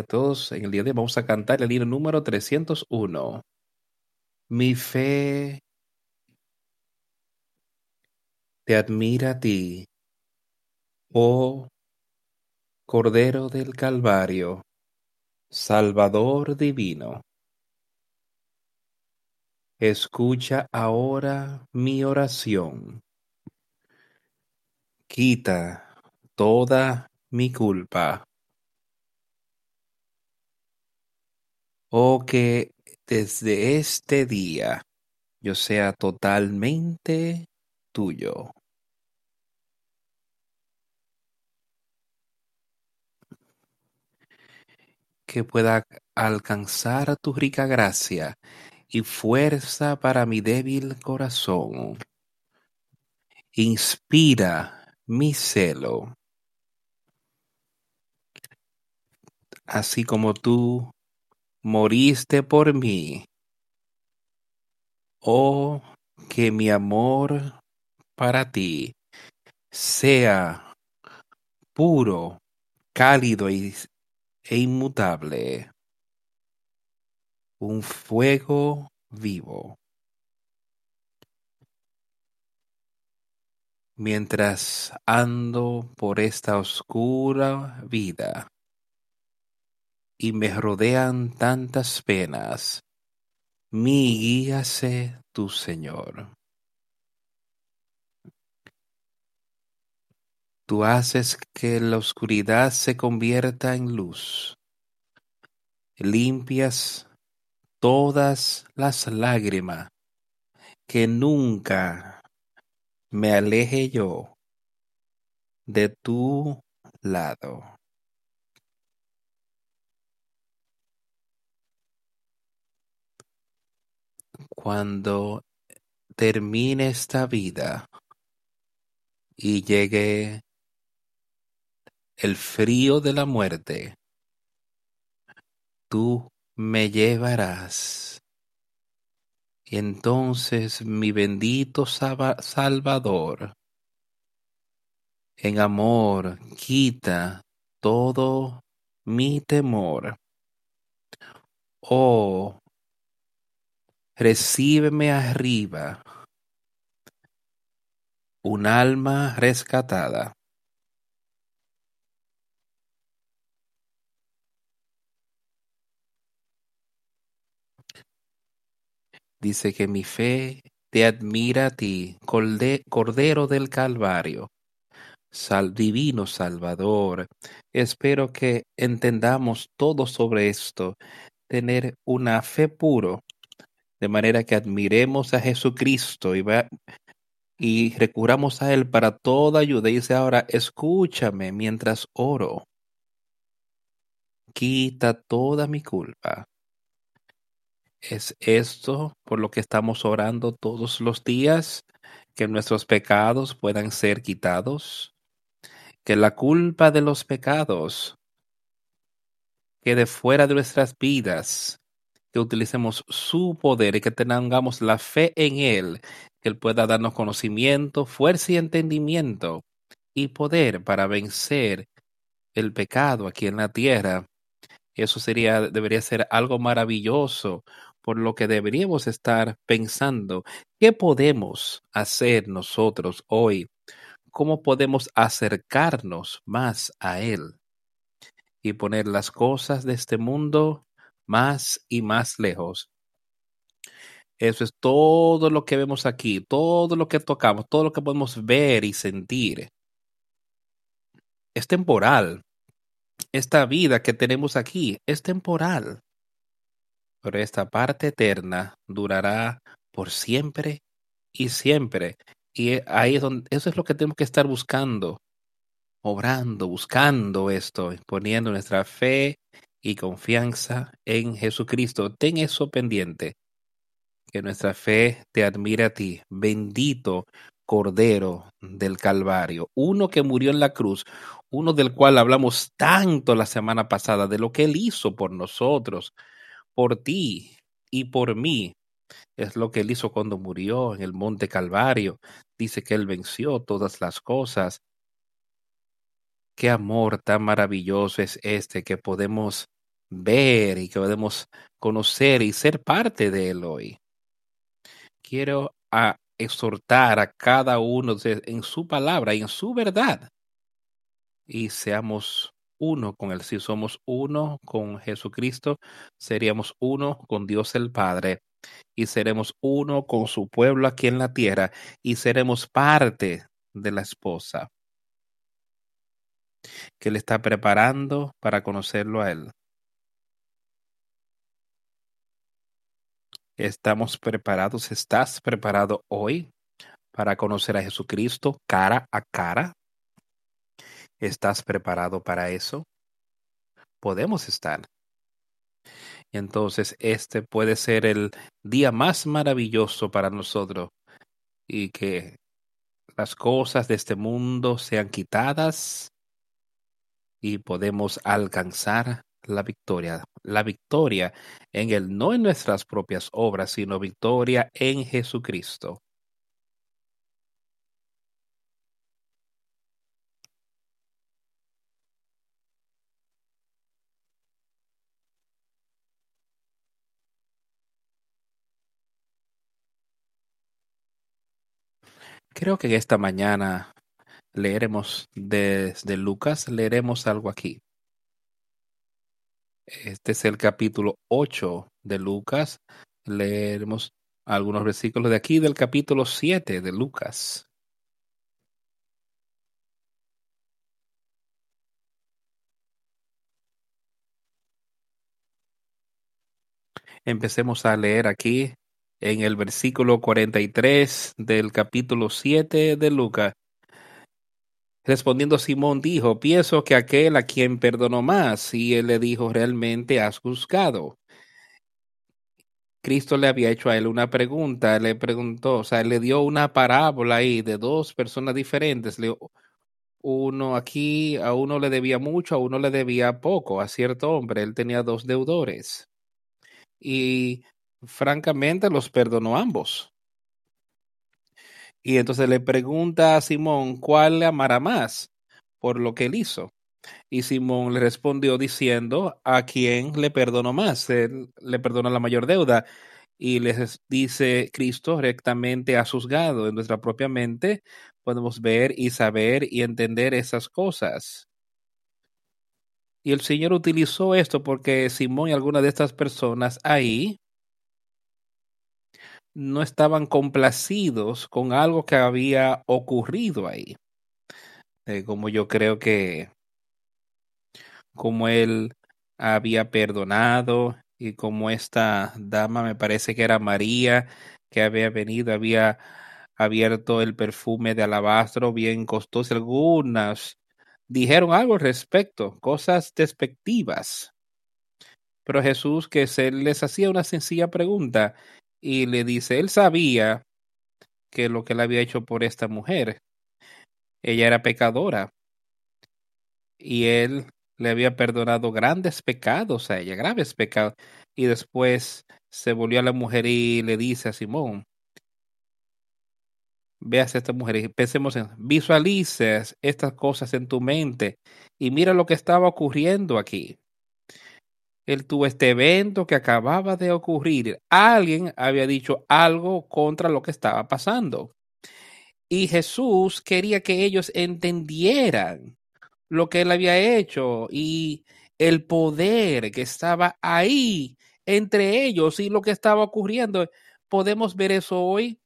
a todos. En el día de hoy vamos a cantar el libro número 301. Mi fe te admira a ti, oh Cordero del Calvario, Salvador divino. Escucha ahora mi oración. Quita toda mi culpa. Oh, que desde este día yo sea totalmente tuyo. Que pueda alcanzar tu rica gracia y fuerza para mi débil corazón. Inspira mi celo. Así como tú moriste por mí. Oh, que mi amor para ti sea puro, cálido e inmutable. Un fuego vivo. Mientras ando por esta oscura vida y me rodean tantas penas, mi guía sé tu Señor. Tú haces que la oscuridad se convierta en luz. Limpias todas las lágrimas que nunca me aleje yo de tu lado. Cuando termine esta vida y llegue el frío de la muerte, tú me llevarás. Y entonces mi bendito Salvador, en amor, quita todo mi temor. Oh, recíbeme arriba, un alma rescatada. Dice que mi fe te admira a ti, Cordero del Calvario, divino Salvador. Espero que entendamos todo sobre esto, tener una fe puro, de manera que admiremos a Jesucristo y, y recurramos a Él para toda ayuda. Y dice ahora, escúchame mientras oro. Quita toda mi culpa es esto por lo que estamos orando todos los días, que nuestros pecados puedan ser quitados, que la culpa de los pecados quede fuera de nuestras vidas, que utilicemos su poder y que tengamos la fe en Él, que Él pueda darnos conocimiento, fuerza y entendimiento y poder para vencer el pecado aquí en la tierra. Eso sería, debería ser algo maravilloso, por lo que deberíamos estar pensando, ¿qué podemos hacer nosotros hoy? ¿Cómo podemos acercarnos más a Él y poner las cosas de este mundo más y más lejos? Eso es todo lo que vemos aquí, todo lo que tocamos, todo lo que podemos ver y sentir. Es temporal. Esta vida que tenemos aquí es temporal pero esta parte eterna durará por siempre y siempre. Y ahí es donde, eso es lo que tenemos que estar buscando, obrando, buscando esto, poniendo nuestra fe y confianza en Jesucristo. Ten eso pendiente, que nuestra fe te admire a ti, bendito Cordero del Calvario, uno que murió en la cruz, uno del cual hablamos tanto la semana pasada, de lo que Él hizo por nosotros, por ti y por mí. Es lo que él hizo cuando murió en el monte Calvario. Dice que él venció todas las cosas. Qué amor tan maravilloso es este que podemos ver y que podemos conocer y ser parte de Él hoy. Quiero a exhortar a cada uno en su palabra y en su verdad y seamos uno con Él. Si somos uno con Jesucristo, seríamos uno con Dios el Padre y seremos uno con su pueblo aquí en la tierra y seremos parte de la esposa que Él está preparando para conocerlo a Él. ¿Estamos preparados? ¿Estás preparado hoy para conocer a Jesucristo cara a cara? ¿Estás preparado para eso? Podemos estar. Y entonces este puede ser el día más maravilloso para nosotros y que las cosas de este mundo sean quitadas y podemos alcanzar la victoria. La victoria en Él, no en nuestras propias obras, sino victoria en Jesucristo. Creo que esta mañana leeremos desde Lucas, leeremos algo aquí. Este es el capítulo 8 de Lucas. Leeremos algunos versículos de aquí del capítulo 7 de Lucas. Empecemos a leer aquí en el versículo 43 del capítulo 7 de Lucas. Respondiendo Simón dijo, pienso que aquel a quien perdonó más, y él le dijo, realmente has juzgado. Cristo le había hecho a él una pregunta, le preguntó, o sea, le dio una parábola ahí de dos personas diferentes. Le, uno aquí, a uno le debía mucho, a uno le debía poco, a cierto hombre, él tenía dos deudores. Y francamente los perdonó ambos. Y entonces le pregunta a Simón cuál le amará más por lo que él hizo. Y Simón le respondió diciendo a quién le perdonó más. Le perdona la mayor deuda. Y les dice Cristo rectamente ha juzgado. En nuestra propia mente podemos ver y saber y entender esas cosas. Y el Señor utilizó esto porque Simón y algunas de estas personas ahí no estaban complacidos con algo que había ocurrido ahí. Eh, como yo creo que, como él había perdonado y como esta dama, me parece que era María, que había venido, había abierto el perfume de alabastro bien costoso. Algunas dijeron algo al respecto, cosas despectivas. Pero Jesús que se les hacía una sencilla pregunta y le dice, él sabía que lo que él había hecho por esta mujer, ella era pecadora y él le había perdonado grandes pecados a ella, graves pecados. Y después se volvió a la mujer y le dice a Simón, veas a esta mujer y pensemos en, visualices estas cosas en tu mente y mira lo que estaba ocurriendo aquí él tuvo este evento que acababa de ocurrir. Alguien había dicho algo contra lo que estaba pasando. Y Jesús quería que ellos entendieran lo que él había hecho y el poder que estaba ahí entre ellos y lo que estaba ocurriendo. Podemos ver eso hoy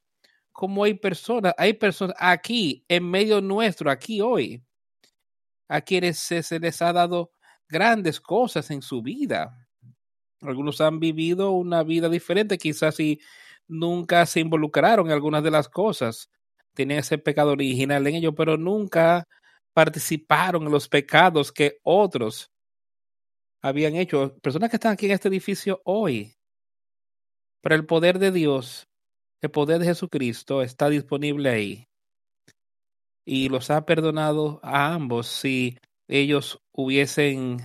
como hay personas, hay personas aquí en medio nuestro, aquí hoy, a quienes se, se les ha dado grandes cosas en su vida. Algunos han vivido una vida diferente, quizás si nunca se involucraron en algunas de las cosas. Tenían ese pecado original en ellos, pero nunca participaron en los pecados que otros habían hecho. Personas que están aquí en este edificio hoy. Pero el poder de Dios, el poder de Jesucristo está disponible ahí. Y los ha perdonado a ambos si ellos hubiesen,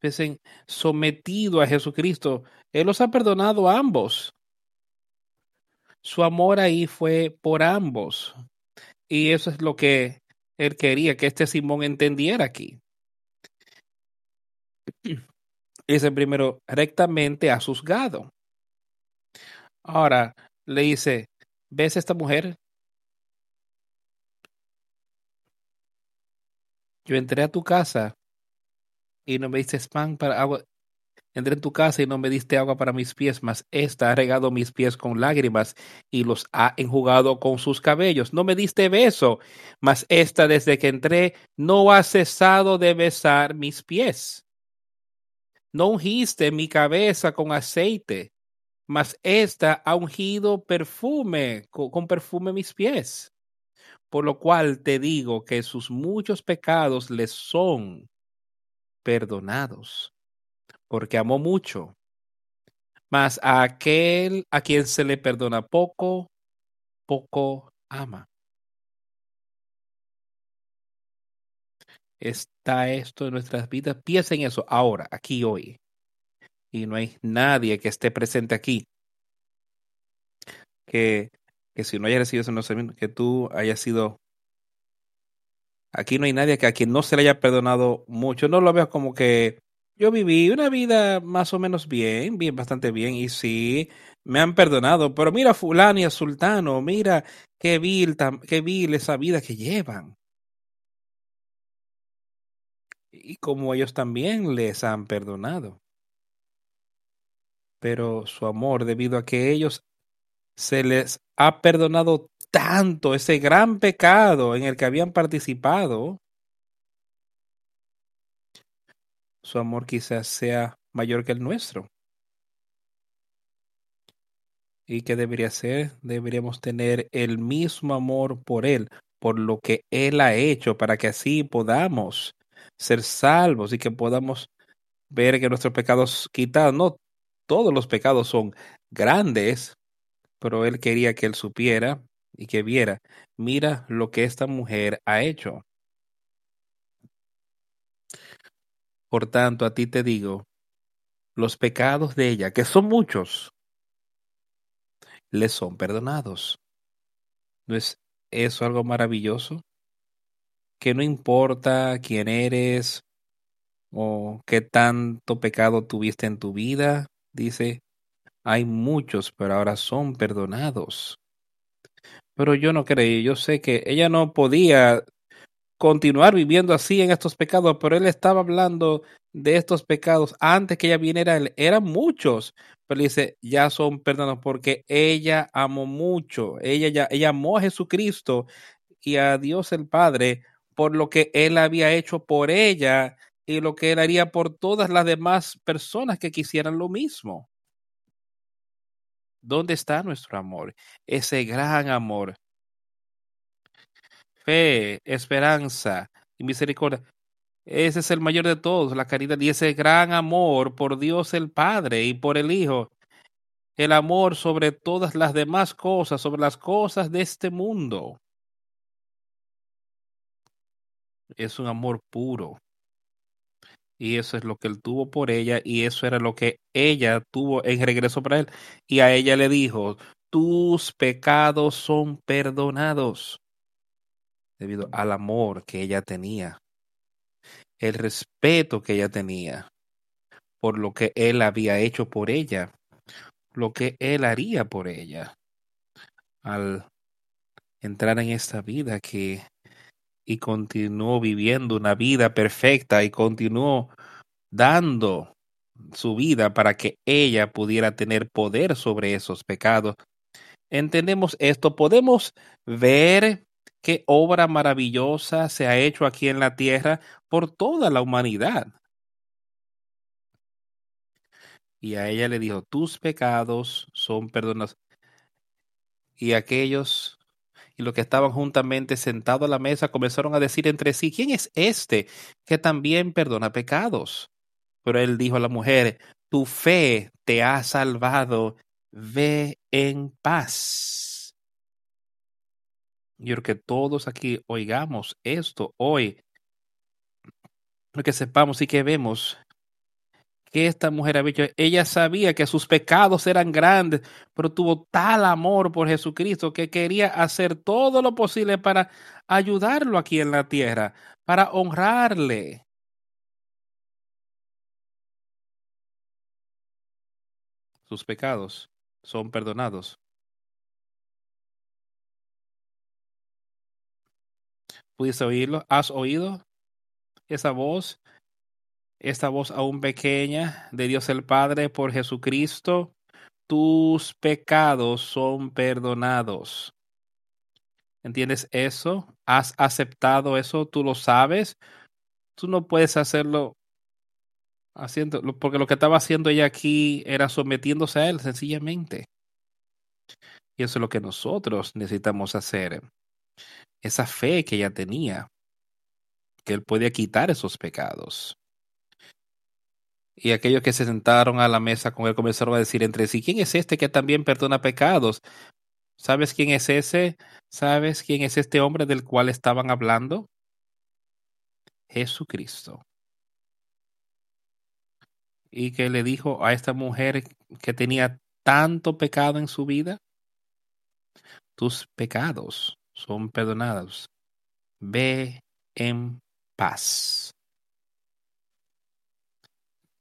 hubiesen sometido a Jesucristo. Él los ha perdonado a ambos. Su amor ahí fue por ambos. Y eso es lo que él quería que este Simón entendiera aquí. Dice primero, rectamente has juzgado. Ahora le dice, ¿ves esta mujer? Yo entré a tu casa y no me diste pan para agua. Entré en tu casa y no me diste agua para mis pies, mas esta ha regado mis pies con lágrimas y los ha enjugado con sus cabellos. No me diste beso, mas esta desde que entré no ha cesado de besar mis pies. No ungiste mi cabeza con aceite, mas esta ha ungido perfume, con perfume mis pies. Por lo cual te digo que sus muchos pecados les son perdonados, porque amó mucho. Mas a aquel a quien se le perdona poco, poco ama. Está esto en nuestras vidas. Piensa en eso ahora, aquí, hoy. Y no hay nadie que esté presente aquí que, que si no haya recibido ese conocimiento, que tú hayas sido Aquí no hay nadie que a quien no se le haya perdonado mucho. No lo veo como que yo viví una vida más o menos bien, bien, bastante bien, y sí, me han perdonado, pero mira fulano y a sultano, mira qué vil, qué vil esa vida que llevan. Y como ellos también les han perdonado. Pero su amor, debido a que ellos se les ha perdonado tanto ese gran pecado en el que habían participado, su amor quizás sea mayor que el nuestro. ¿Y qué debería ser? Deberíamos tener el mismo amor por Él, por lo que Él ha hecho, para que así podamos ser salvos y que podamos ver que nuestros pecados quitados, no todos los pecados son grandes, pero Él quería que Él supiera y que viera, mira lo que esta mujer ha hecho. Por tanto, a ti te digo, los pecados de ella, que son muchos, le son perdonados. ¿No es eso algo maravilloso? Que no importa quién eres o qué tanto pecado tuviste en tu vida, dice, hay muchos, pero ahora son perdonados. Pero yo no creí, yo sé que ella no podía continuar viviendo así en estos pecados, pero él estaba hablando de estos pecados antes que ella viniera, eran muchos, pero dice, ya son perdonados porque ella amó mucho, ella ya, ella amó a Jesucristo y a Dios el Padre por lo que él había hecho por ella y lo que él haría por todas las demás personas que quisieran lo mismo. ¿Dónde está nuestro amor? Ese gran amor. Fe, esperanza y misericordia. Ese es el mayor de todos, la caridad y ese gran amor por Dios el Padre y por el Hijo. El amor sobre todas las demás cosas, sobre las cosas de este mundo. Es un amor puro y eso es lo que él tuvo por ella y eso era lo que ella tuvo en regreso para él. Y a ella le dijo, tus pecados son perdonados debido al amor que ella tenía, el respeto que ella tenía por lo que él había hecho por ella, lo que él haría por ella al entrar en esta vida que y continuó viviendo una vida perfecta y continuó dando su vida para que ella pudiera tener poder sobre esos pecados. Entendemos esto, podemos ver qué obra maravillosa se ha hecho aquí en la tierra por toda la humanidad. Y a ella le dijo, tus pecados son perdonados. Y aquellos y los que estaban juntamente sentados a la mesa comenzaron a decir entre sí, ¿quién es este que también perdona pecados? Pero él dijo a la mujer, tu fe te ha salvado, ve en paz. Yo creo que todos aquí oigamos esto hoy, que sepamos y que vemos que esta mujer había hecho. Ella sabía que sus pecados eran grandes, pero tuvo tal amor por Jesucristo que quería hacer todo lo posible para ayudarlo aquí en la tierra, para honrarle. tus pecados son perdonados. ¿Pudiste oírlo? ¿Has oído esa voz? Esta voz aún pequeña de Dios el Padre por Jesucristo. Tus pecados son perdonados. ¿Entiendes eso? ¿Has aceptado eso? ¿Tú lo sabes? Tú no puedes hacerlo haciendo, porque lo que estaba haciendo ella aquí era sometiéndose a él sencillamente. Y eso es lo que nosotros necesitamos hacer esa fe que ella tenía, que él podía quitar esos pecados. Y aquellos que se sentaron a la mesa con él comenzaron a decir entre sí, ¿quién es este que también perdona pecados? ¿Sabes quién es ese? ¿Sabes quién es este hombre del cual estaban hablando? Jesucristo. Y que le dijo a esta mujer que tenía tanto pecado en su vida, tus pecados son perdonados. Ve en paz.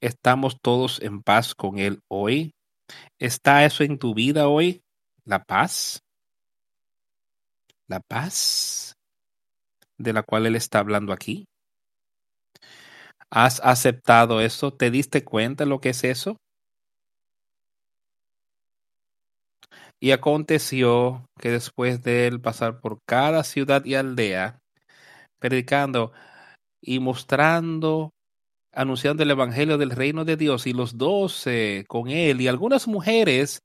¿Estamos todos en paz con Él hoy? ¿Está eso en tu vida hoy? ¿La paz? ¿La paz de la cual Él está hablando aquí? ¿Has aceptado eso? ¿Te diste cuenta lo que es eso? Y aconteció que después de él pasar por cada ciudad y aldea, predicando y mostrando, anunciando el Evangelio del reino de Dios, y los doce con él, y algunas mujeres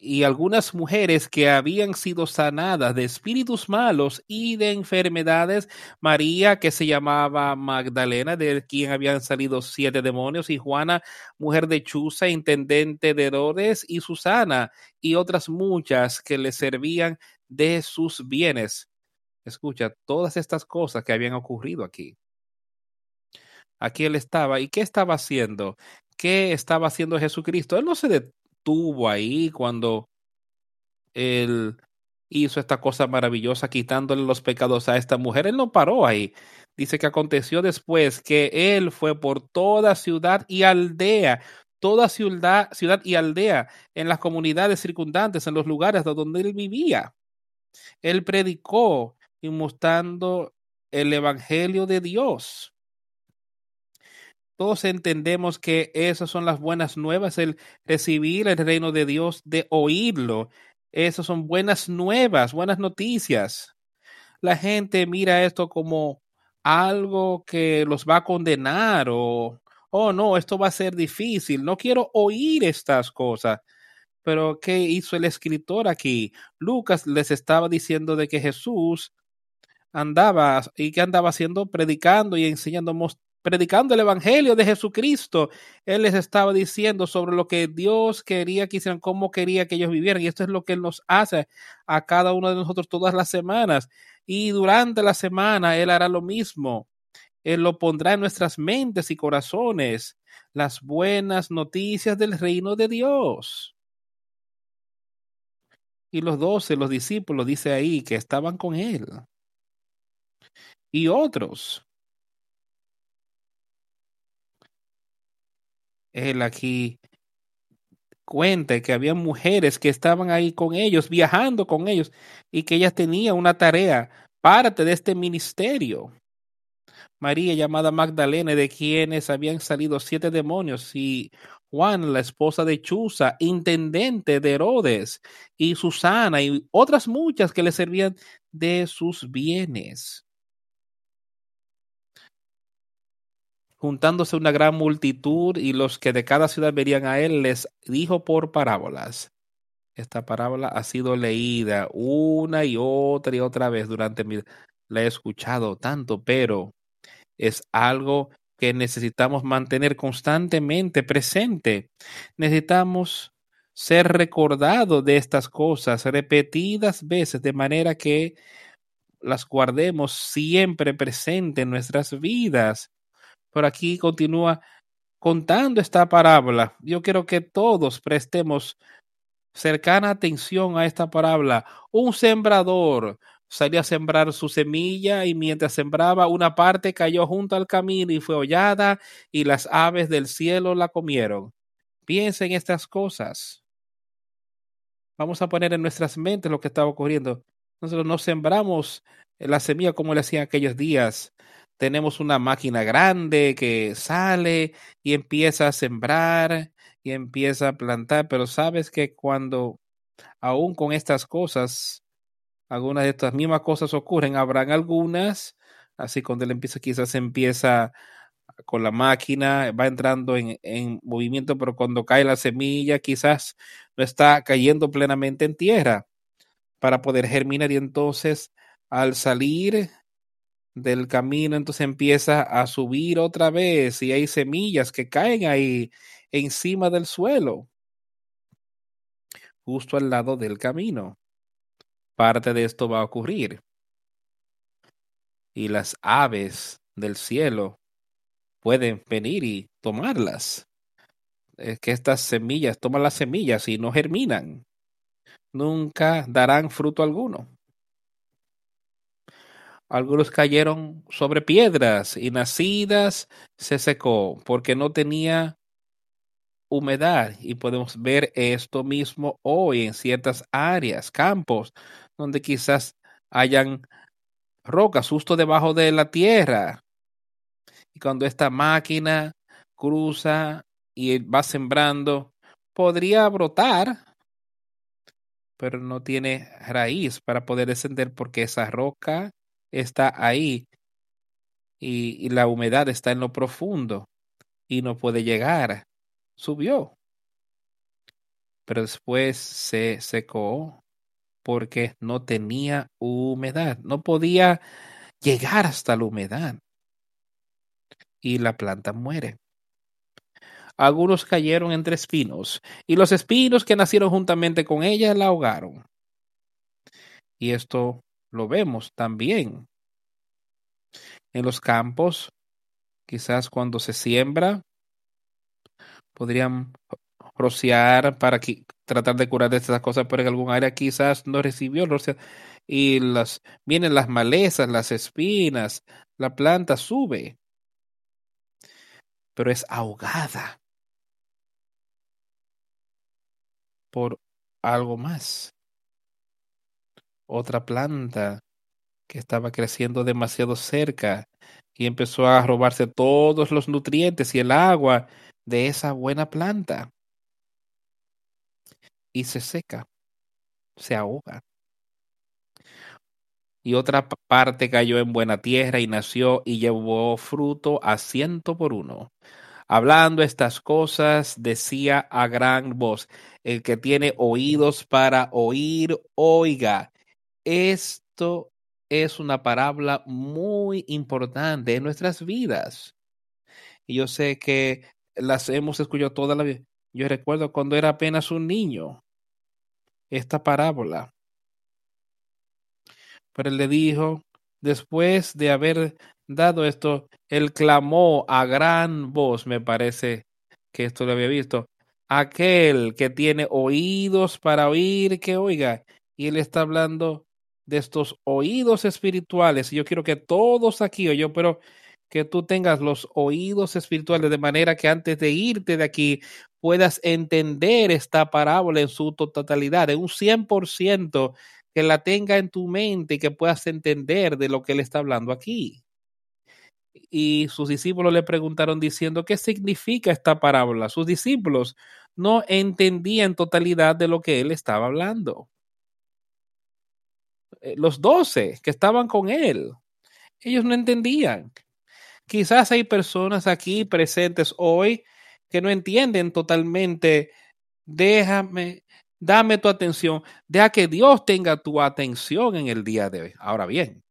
y algunas mujeres que habían sido sanadas de espíritus malos y de enfermedades, María, que se llamaba Magdalena, de quien habían salido siete demonios, y Juana, mujer de Chuza, intendente de Herodes, y Susana, y otras muchas que le servían de sus bienes. Escucha, todas estas cosas que habían ocurrido aquí. Aquí él estaba, ¿y qué estaba haciendo? ¿Qué estaba haciendo Jesucristo? Él no se estuvo ahí cuando él hizo esta cosa maravillosa quitándole los pecados a esta mujer. Él no paró ahí. Dice que aconteció después que él fue por toda ciudad y aldea, toda ciudad, ciudad y aldea, en las comunidades circundantes, en los lugares donde él vivía. Él predicó y mostrando el evangelio de Dios. Todos entendemos que esas son las buenas nuevas, el recibir el reino de Dios, de oírlo. Esas son buenas nuevas, buenas noticias. La gente mira esto como algo que los va a condenar o, oh no, esto va a ser difícil. No quiero oír estas cosas. Pero ¿qué hizo el escritor aquí? Lucas les estaba diciendo de que Jesús andaba y que andaba haciendo predicando y enseñando predicando el Evangelio de Jesucristo, Él les estaba diciendo sobre lo que Dios quería que hicieran, cómo quería que ellos vivieran. Y esto es lo que Él nos hace a cada uno de nosotros todas las semanas. Y durante la semana Él hará lo mismo. Él lo pondrá en nuestras mentes y corazones, las buenas noticias del reino de Dios. Y los doce, los discípulos, dice ahí, que estaban con Él. Y otros él aquí cuenta que había mujeres que estaban ahí con ellos, viajando con ellos, y que ellas tenían una tarea, parte de este ministerio. María llamada Magdalena, de quienes habían salido siete demonios, y Juan, la esposa de Chuza, intendente de Herodes, y Susana, y otras muchas que le servían de sus bienes. Juntándose una gran multitud y los que de cada ciudad verían a él, les dijo por parábolas. Esta parábola ha sido leída una y otra y otra vez durante mi... La he escuchado tanto, pero es algo que necesitamos mantener constantemente presente. Necesitamos ser recordados de estas cosas repetidas veces de manera que las guardemos siempre presente en nuestras vidas. Por aquí continúa contando esta parábola. Yo quiero que todos prestemos cercana atención a esta parábola. Un sembrador salió a sembrar su semilla y mientras sembraba una parte cayó junto al camino y fue hollada y las aves del cielo la comieron. Piensa en estas cosas. Vamos a poner en nuestras mentes lo que estaba ocurriendo. Nosotros no sembramos la semilla como le hacían aquellos días. Tenemos una máquina grande que sale y empieza a sembrar y empieza a plantar, pero sabes que cuando aún con estas cosas, algunas de estas mismas cosas ocurren, habrán algunas, así cuando él empieza, quizás empieza con la máquina, va entrando en, en movimiento, pero cuando cae la semilla, quizás no está cayendo plenamente en tierra para poder germinar y entonces al salir del camino, entonces empieza a subir otra vez y hay semillas que caen ahí encima del suelo, justo al lado del camino. Parte de esto va a ocurrir. Y las aves del cielo pueden venir y tomarlas. Es que estas semillas, toman las semillas y no germinan. Nunca darán fruto alguno. Algunos cayeron sobre piedras y nacidas se secó porque no tenía humedad y podemos ver esto mismo hoy en ciertas áreas, campos, donde quizás hayan rocas justo debajo de la tierra. Y cuando esta máquina cruza y va sembrando, podría brotar, pero no tiene raíz para poder descender porque esa roca está ahí y, y la humedad está en lo profundo y no puede llegar subió. Pero después se secó porque no tenía humedad, no podía llegar hasta la humedad. Y la planta muere. Algunos cayeron entre espinos, y los espinos que nacieron juntamente con ella la ahogaron. Y esto lo vemos también en los campos, quizás cuando se siembra, podrían rociar para tratar de curar de estas cosas, pero en algún área quizás no recibió. Y las, vienen las malezas, las espinas, la planta sube, pero es ahogada por algo más. Otra planta que estaba creciendo demasiado cerca y empezó a robarse todos los nutrientes y el agua de esa buena planta y se seca, se ahoga. Y otra parte cayó en buena tierra y nació y llevó fruto a ciento por uno. Hablando estas cosas, decía a gran voz, el que tiene oídos para oír, oiga. Esto es una parábola muy importante en nuestras vidas. Y yo sé que las hemos escuchado toda la vida. Yo recuerdo cuando era apenas un niño, esta parábola. Pero él le dijo, después de haber dado esto, él clamó a gran voz, me parece que esto lo había visto, aquel que tiene oídos para oír, que oiga. Y él está hablando de estos oídos espirituales. Y yo quiero que todos aquí, o yo, pero que tú tengas los oídos espirituales de manera que antes de irte de aquí puedas entender esta parábola en su totalidad, en un 100%, que la tenga en tu mente y que puedas entender de lo que él está hablando aquí. Y sus discípulos le preguntaron diciendo, ¿qué significa esta parábola? Sus discípulos no entendían totalidad de lo que él estaba hablando. Eh, los doce que estaban con él, ellos no entendían. Quizás hay personas aquí presentes hoy que no entienden totalmente. Déjame, dame tu atención. Deja que Dios tenga tu atención en el día de hoy. Ahora bien,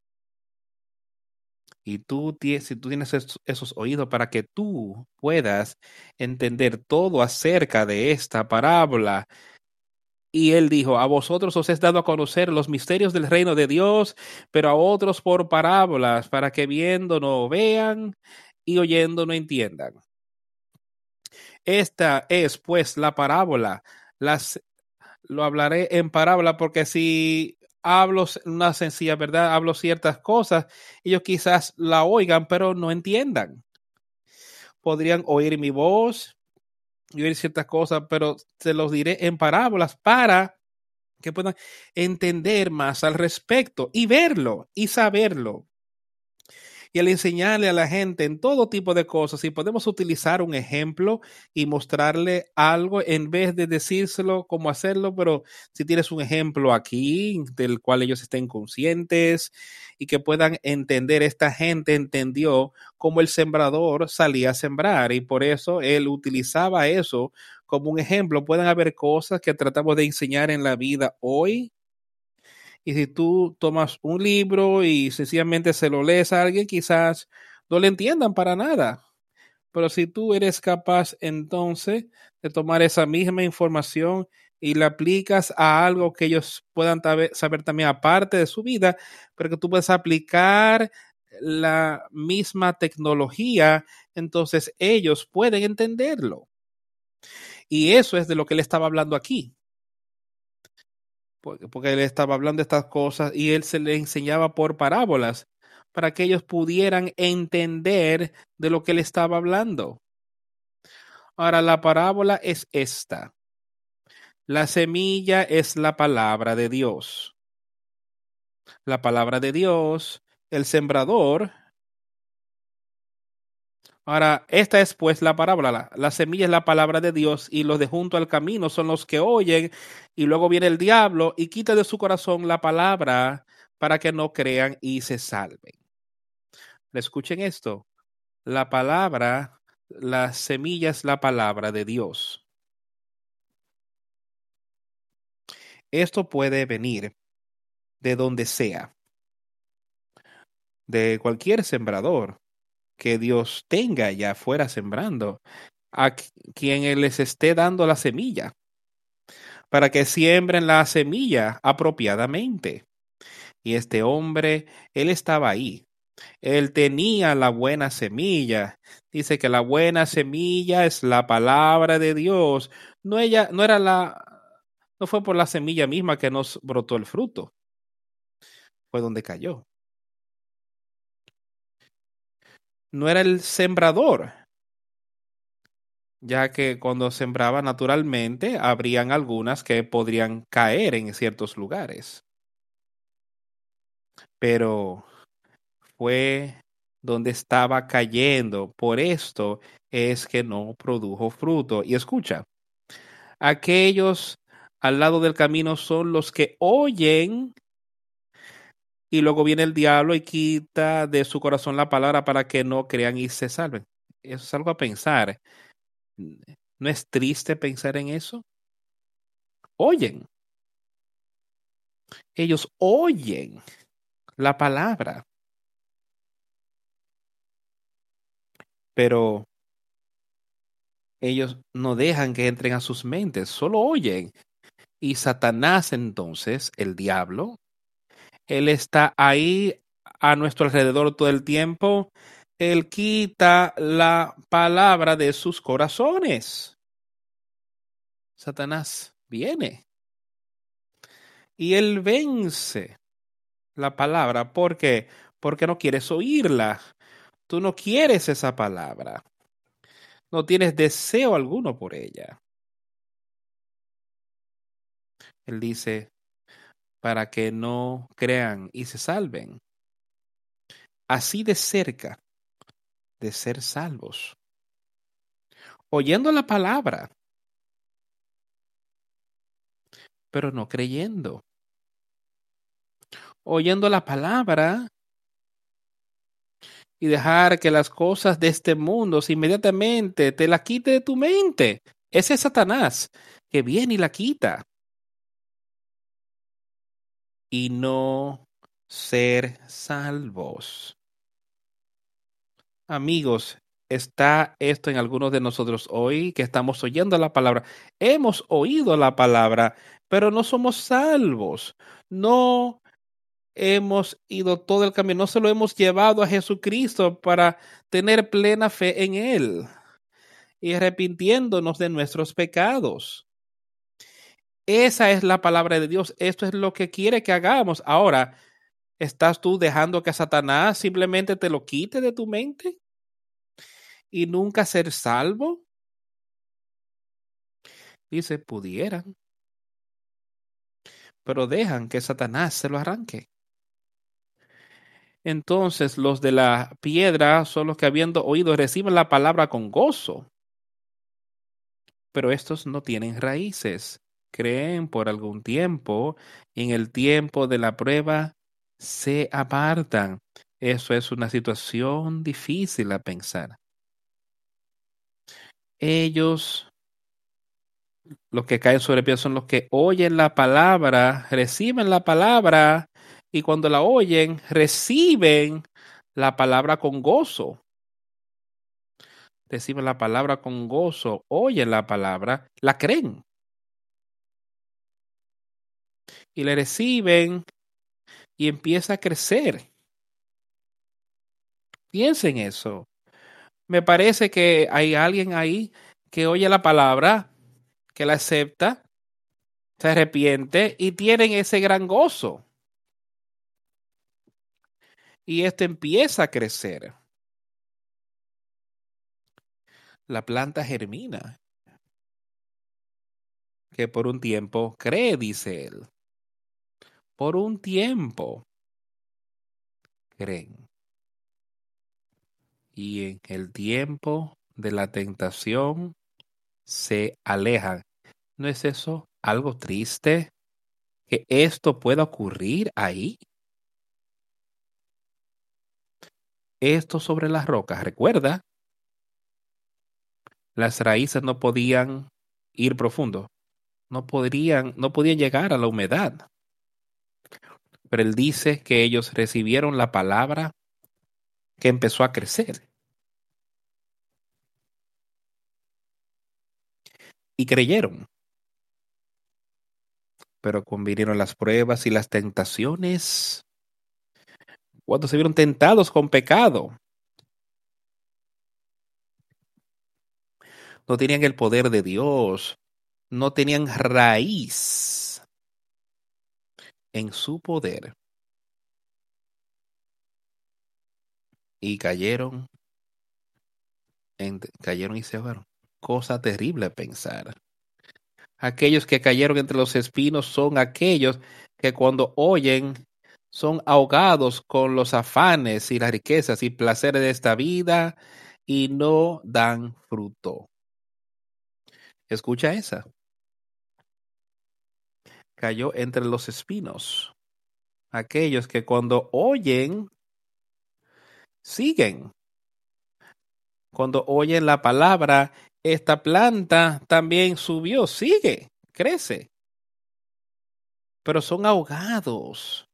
y tú, si tú tienes esos, oídos para que tú puedas entender todo acerca de esta parábola, y él dijo, a vosotros os es dado a conocer los misterios del reino de Dios, pero a otros por parábolas, para que viendo no vean y oyendo no entiendan. Esta es pues la parábola. Las, lo hablaré en parábola porque si hablo una sencilla verdad, hablo ciertas cosas, ellos quizás la oigan, pero no entiendan. Podrían oír mi voz y oír ciertas cosas, pero se los diré en parábolas para que puedan entender más al respecto y verlo y saberlo y al enseñarle a la gente en todo tipo de cosas, si podemos utilizar un ejemplo y mostrarle algo en vez de decírselo cómo hacerlo, pero si tienes un ejemplo aquí del cual ellos estén conscientes y que puedan entender, esta gente entendió cómo el sembrador salía a sembrar y por eso él utilizaba eso como un ejemplo. Pueden haber cosas que tratamos de enseñar en la vida hoy y si tú tomas un libro y sencillamente se lo lees a alguien, quizás no le entiendan para nada. Pero si tú eres capaz entonces de tomar esa misma información y la aplicas a algo que ellos puedan saber también aparte de su vida, pero que tú puedes aplicar la misma tecnología, entonces ellos pueden entenderlo. Y eso es de lo que él estaba hablando aquí porque él estaba hablando estas cosas y él se le enseñaba por parábolas para que ellos pudieran entender de lo que él estaba hablando. Ahora, la parábola es esta. La semilla es la palabra de Dios. La palabra de Dios, el sembrador, Ahora, esta es pues la parábola. La, semilla es la palabra de Dios y los de junto al camino son los que oyen y luego viene el diablo y quita de su corazón la palabra para que no crean y se salven. Escuchen esto. La palabra, la semilla es la palabra de Dios. Esto puede venir de donde sea, de cualquier sembrador, que Dios tenga ya fuera sembrando, a quien les esté dando la semilla, para que siembren la semilla apropiadamente. Y este hombre, él estaba ahí. Él tenía la buena semilla. Dice que la buena semilla es la palabra de Dios. No ella, no era la, no fue por la semilla misma que nos brotó el fruto. Fue donde cayó. No era el sembrador, ya que cuando sembraba naturalmente habrían algunas que podrían caer en ciertos lugares. Pero fue donde estaba cayendo, por esto es que no produjo fruto. Y escucha, aquellos al lado del camino son los que oyen y luego viene el diablo y quita de su corazón la palabra para que no crean y se salven. Eso es algo a pensar. ¿No es triste pensar en eso? Oyen. Ellos oyen la palabra. Pero ellos no dejan que entren a sus mentes, solo oyen. Y Satanás entonces, el diablo, él está ahí a nuestro alrededor todo el tiempo. Él quita la palabra de sus corazones. Satanás viene y él vence la palabra. ¿Por qué? Porque no quieres oírla. Tú no quieres esa palabra. No tienes deseo alguno por ella. Él dice, para que no crean y se salven. Así de cerca de ser salvos. Oyendo la palabra, pero no creyendo. Oyendo la palabra y dejar que las cosas de este mundo inmediatamente te la quite de tu mente. Ese es Satanás que viene y la quita y no ser salvos. Amigos, está esto en algunos de nosotros hoy que estamos oyendo la palabra. Hemos oído la palabra, pero no somos salvos. No hemos ido todo el camino, no se lo hemos llevado a Jesucristo para tener plena fe en Él y arrepintiéndonos de nuestros pecados. Esa es la palabra de Dios. Esto es lo que quiere que hagamos. Ahora, ¿estás tú dejando que Satanás simplemente te lo quite de tu mente? ¿Y nunca ser salvo? Dice, pudieran. Pero dejan que Satanás se lo arranque. Entonces los de la piedra son los que habiendo oído reciben la palabra con gozo. Pero estos no tienen raíces. Creen por algún tiempo en el tiempo de la prueba se apartan. Eso es una situación difícil a pensar. Ellos, los que caen sobre pie son los que oyen la palabra, reciben la palabra y cuando la oyen, reciben la palabra con gozo. Reciben la palabra con gozo, oyen la palabra, la creen. Y le reciben y empieza a crecer. Piensen eso. Me parece que hay alguien ahí que oye la palabra, que la acepta, se arrepiente y tienen ese gran gozo y este empieza a crecer. La planta germina, que por un tiempo cree, dice él. Por un tiempo creen. Y en el tiempo de la tentación se alejan. ¿No es eso algo triste? Que esto pueda ocurrir ahí. esto sobre las rocas. Recuerda, las raíces no podían ir profundo, no podrían, no podían llegar a la humedad. Pero él dice que ellos recibieron la palabra que empezó a crecer. Y creyeron. Pero cuando vinieron las pruebas y las tentaciones, cuando se vieron tentados con pecado. No tenían el poder de Dios, no tenían raíz en su poder. Y cayeron, en, cayeron y se ahogaron. Cosa terrible pensar. Aquellos que cayeron entre los espinos son aquellos que cuando oyen son ahogados con los afanes y las riquezas y placeres de esta vida y no dan fruto. Escucha esa. Cayó entre los espinos. Aquellos que cuando oyen, siguen. Cuando oyen la palabra, esta planta también subió, sigue, crece. Pero son ahogados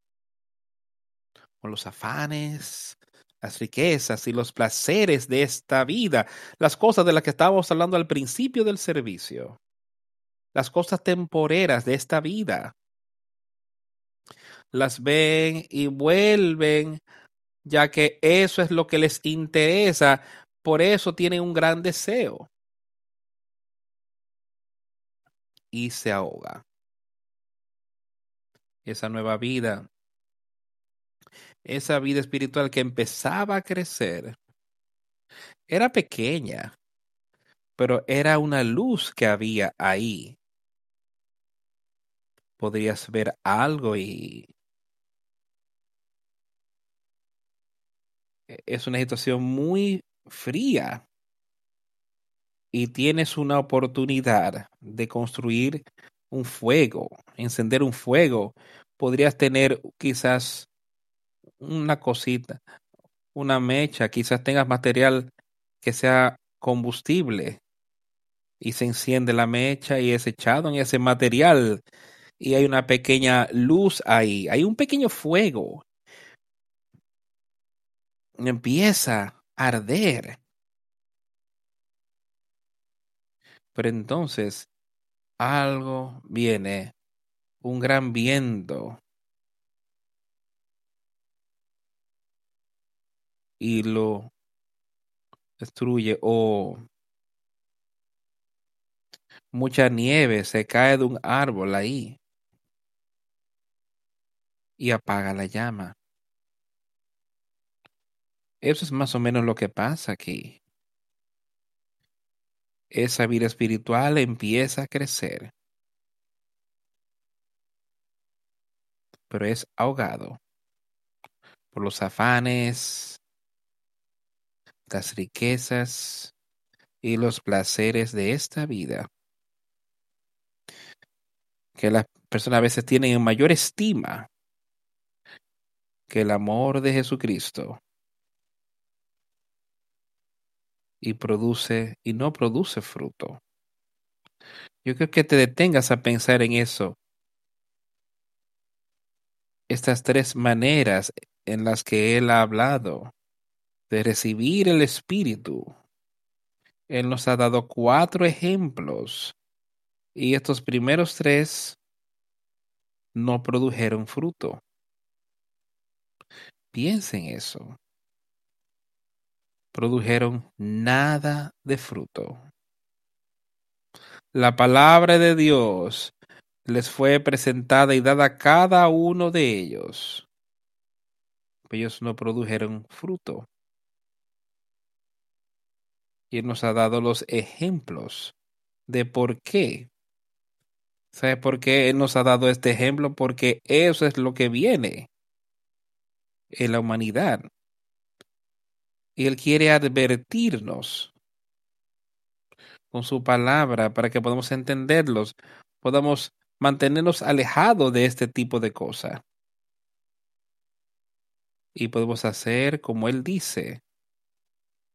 los afanes, las riquezas y los placeres de esta vida, las cosas de las que estábamos hablando al principio del servicio, las cosas temporeras de esta vida. Las ven y vuelven, ya que eso es lo que les interesa, por eso tienen un gran deseo. Y se ahoga. Esa nueva vida esa vida espiritual que empezaba a crecer, era pequeña, pero era una luz que había ahí. Podrías ver algo y e-, es una situación muy fría. Y tienes una oportunidad de construir un fuego, encender un fuego. Podrías tener quizás una cosita, una mecha, quizás tengas material que sea combustible. Y se enciende la mecha y es echado en ese material y hay una pequeña luz ahí, hay un pequeño fuego. Empieza a arder. Pero entonces algo viene, un gran viento y lo destruye o mucha nieve se cae de un árbol ahí y apaga la llama. Eso es más o menos lo que pasa aquí. esa vida espiritual empieza a crecer, pero es ahogado por los afanes, las riquezas y los placeres de esta vida, que las personas a veces tienen en mayor estima que el amor de Jesucristo y produce y no produce fruto. Yo creo que te detengas a pensar en eso. Estas tres maneras en las que Él ha hablado de recibir el Espíritu. Él nos ha dado cuatro ejemplos y estos primeros tres no produjeron fruto. Piensen eso. Produjeron nada de fruto. La palabra de Dios les fue presentada y dada a cada uno de ellos. Ellos no produjeron fruto. Y Él nos ha dado los ejemplos de por qué. ¿Sabe por qué Él nos ha dado este ejemplo? Porque eso es lo que viene en la humanidad. Él quiere advertirnos con su palabra para que podamos entenderlos, podamos mantenernos alejados de este tipo de cosas. Y podemos hacer como Él dice.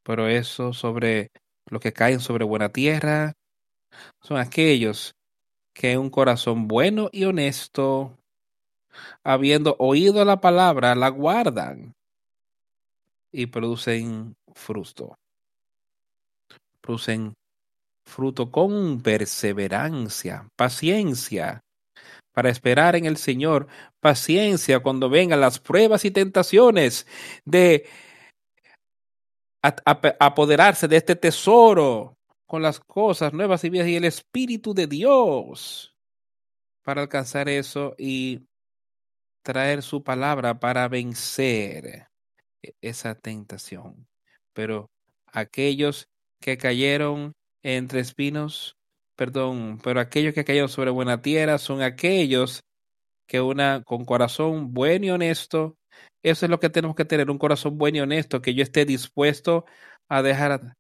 Pero eso sobre lo que caen sobre buena tierra son aquellos que un corazón bueno y honesto habiendo oído la palabra, la guardan y producen fruto. Producen fruto con perseverancia, paciencia, para esperar en el Señor, paciencia cuando vengan las pruebas y tentaciones de apoderarse de este tesoro con las cosas nuevas y viejas y el Espíritu de Dios para alcanzar eso y traer su palabra para vencer e-, esa tentación. Pero aquellos que cayeron entre espinos, perdón, pero aquellos que cayeron sobre buena tierra son aquellos que una con corazón bueno y honesto, eso es lo que tenemos que tener, un corazón bueno y honesto, que yo esté dispuesto a dejar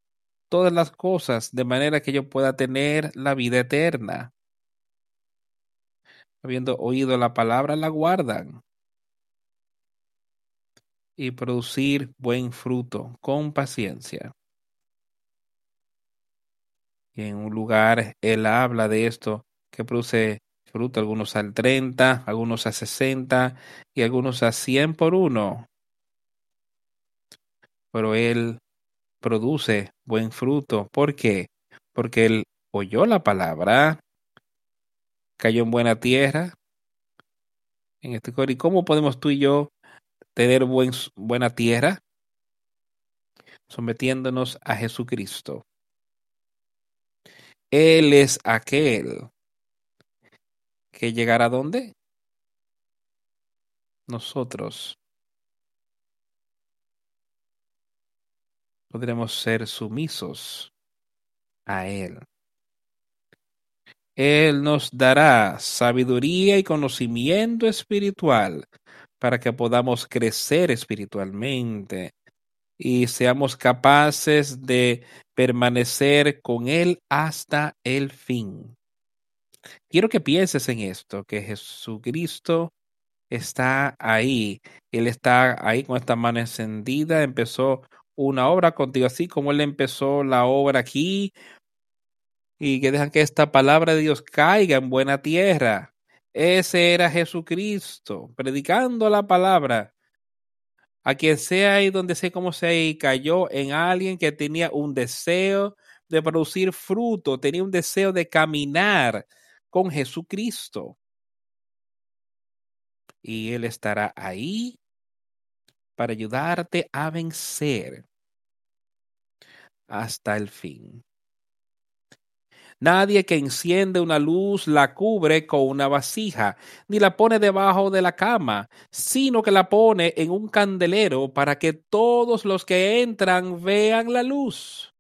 todas las cosas de manera que yo pueda tener la vida eterna habiendo oído la palabra, la guardan. Y producir buen fruto con paciencia. Y en un lugar él habla de esto que produce fruto, algunos al 30, algunos a 60 y algunos a 100 por uno. Pero él produce buen fruto. ¿Por qué? Porque él oyó la palabra, cayó en buena tierra. En este ¿Y cómo podemos tú y yo tener buen, buena tierra? Sometiéndonos a Jesucristo. Él es aquel que llegará a dónde? Nosotros podremos ser sumisos a Él. Él nos dará sabiduría y conocimiento espiritual para que podamos crecer espiritualmente y seamos capaces de permanecer con Él hasta el fin. Quiero que pienses en esto, que Jesucristo está ahí. Él está ahí con esta mano encendida. Empezó una obra contigo, así como Él empezó la obra aquí y que dejan que esta palabra de Dios caiga en buena tierra. Ese era Jesucristo, predicando la palabra. A quien sea y donde sea como sea, y cayó en alguien que tenía un deseo de producir fruto, tenía un deseo de caminar con Jesucristo. Y Él estará ahí para ayudarte a vencer hasta el fin. Nadie que enciende una luz la cubre con una vasija, ni la pone debajo de la cama, sino que la pone en un candelero para que todos los que entran vean la luz.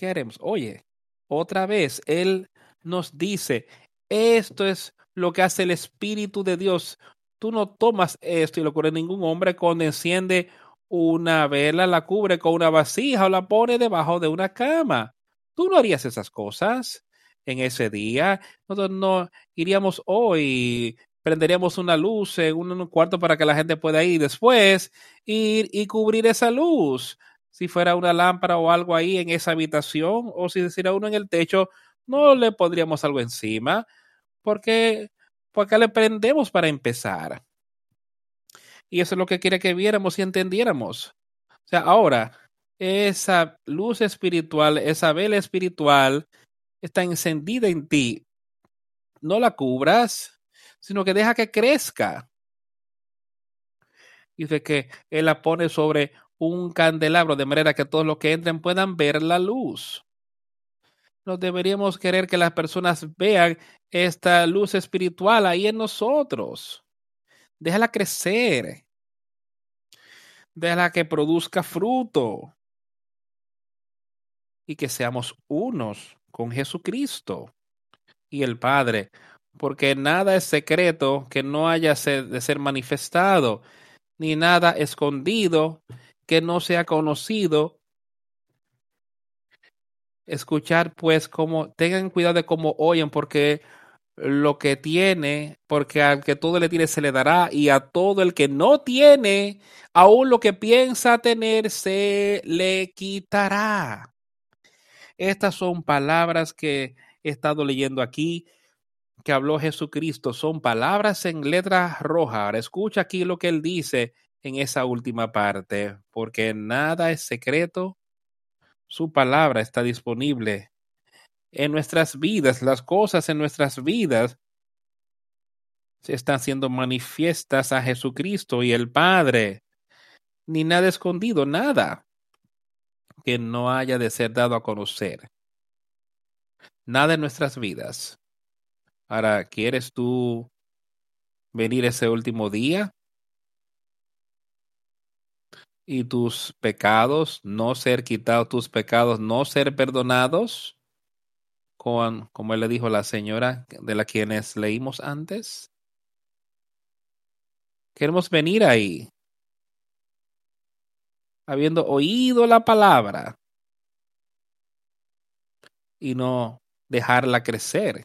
¿qué haremos? Oye, otra vez, Él nos dice, esto es lo que hace el Espíritu de Dios. Tú no tomas esto y lo cubre ningún hombre cuando enciende una vela, la cubre con una vasija o la pone debajo de una cama. Tú no harías esas cosas en ese día. Nosotros no iríamos hoy, prenderíamos una luz en un cuarto para que la gente pueda ir después y cubrir esa luz. Si fuera una lámpara o algo ahí en esa habitación, o si decir uno en el techo, no le pondríamos algo encima, porque, porque le prendemos para empezar. Y eso es lo que quiere que viéramos y entendiéramos. O sea, ahora, esa luz espiritual, esa vela espiritual, está encendida en ti. No la cubras, sino que deja que crezca. Dice que Él la pone sobre un candelabro de manera que todos los que entren puedan ver la luz. No deberíamos querer que las personas vean esta luz espiritual ahí en nosotros. Déjala crecer. Déjala que produzca fruto. Y que seamos unos con Jesucristo y el Padre, porque nada es secreto que no haya de ser manifestado, ni nada escondido que no sea conocido. Escuchar pues como tengan cuidado de cómo oyen, porque lo que tiene, porque al que todo le tiene se le dará, y a todo el que no tiene, aún lo que piensa tener se le quitará. Estas son palabras que he estado leyendo aquí, que habló Jesucristo. Son palabras en letra roja. Ahora escucha aquí lo que él dice en esa última parte, porque nada es secreto. Su palabra está disponible en nuestras vidas. Las cosas en nuestras vidas se están siendo manifiestas a Jesucristo y el Padre. Ni nada escondido, nada que no haya de ser dado a conocer. Nada en nuestras vidas. Ahora, ¿quieres tú venir ese último día? Y tus pecados no ser quitados, tus pecados no ser perdonados, con, como le dijo la señora de la quienes leímos antes. Queremos venir ahí habiendo oído la palabra y no dejarla crecer.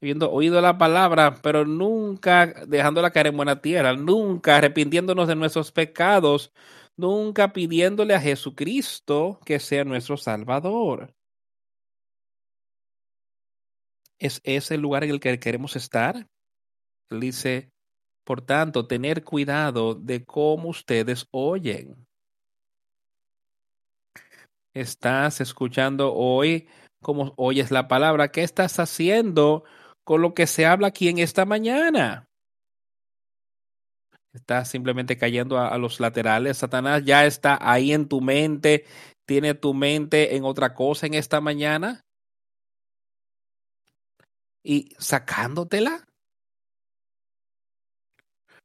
Habiendo oído la palabra, pero nunca dejándola caer en buena tierra, nunca arrepintiéndonos de nuestros pecados, nunca pidiéndole a Jesucristo que sea nuestro Salvador. ¿Es ese el lugar en el que queremos estar? Él dice, por tanto, tener cuidado de cómo ustedes oyen. ¿Estás escuchando hoy cómo oyes la palabra? ¿Qué estás haciendo con lo que se habla aquí en esta mañana? ¿Estás simplemente cayendo a, a los laterales? Satanás ya está ahí en tu mente. ¿Tiene tu mente en otra cosa en esta mañana? ¿Y sacándotela?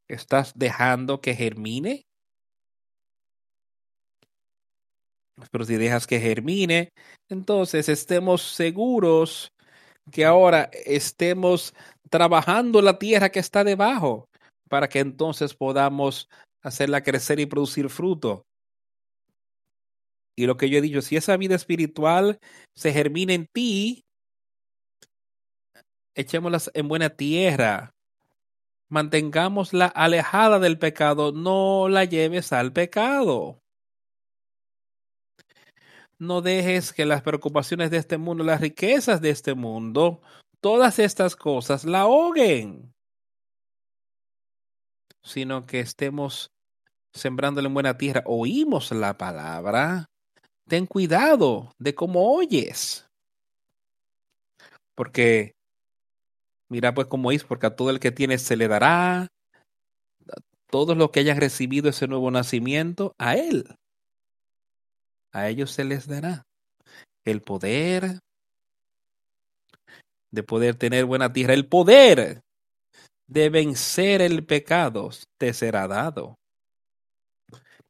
¿Estás dejando que germine? Pero si dejas que germine, entonces estemos seguros que ahora estemos trabajando la tierra que está debajo para que entonces podamos hacerla crecer y producir fruto. Y lo que yo he dicho, si esa vida espiritual se germina en ti, echémosla en buena tierra mantengámosla alejada del pecado, no la lleves al pecado. No dejes que las preocupaciones de este mundo, las riquezas de este mundo, todas estas cosas la ahoguen, sino que estemos sembrándole en buena tierra. Oímos la palabra. Ten cuidado de cómo oyes. Porque Mira pues cómo es, porque a todo el que tiene se le dará, todos los que hayan recibido ese nuevo nacimiento, a él, a ellos se les dará el poder de poder tener buena tierra, el poder de vencer el pecado te será dado.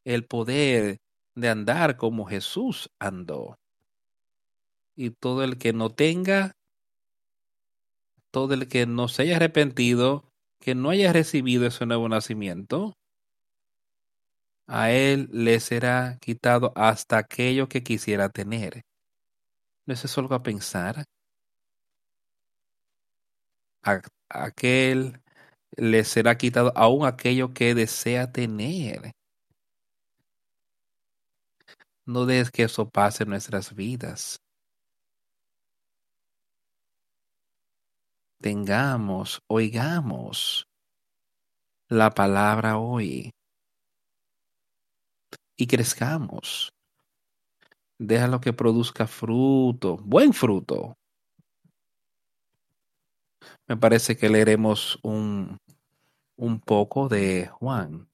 El poder de andar como Jesús andó. Y todo el que no tenga, todo el que no se haya arrepentido, que no haya recibido ese nuevo nacimiento, a él le será quitado hasta aquello que quisiera tener. ¿No es eso algo a pensar? A, aquel le será quitado aún aquello que desea tener. No dejes que eso pase en nuestras vidas. Tengamos, oigamos la palabra hoy y crezcamos. Déjalo que produzca fruto, buen fruto. Me parece que leeremos un, un poco de Juan.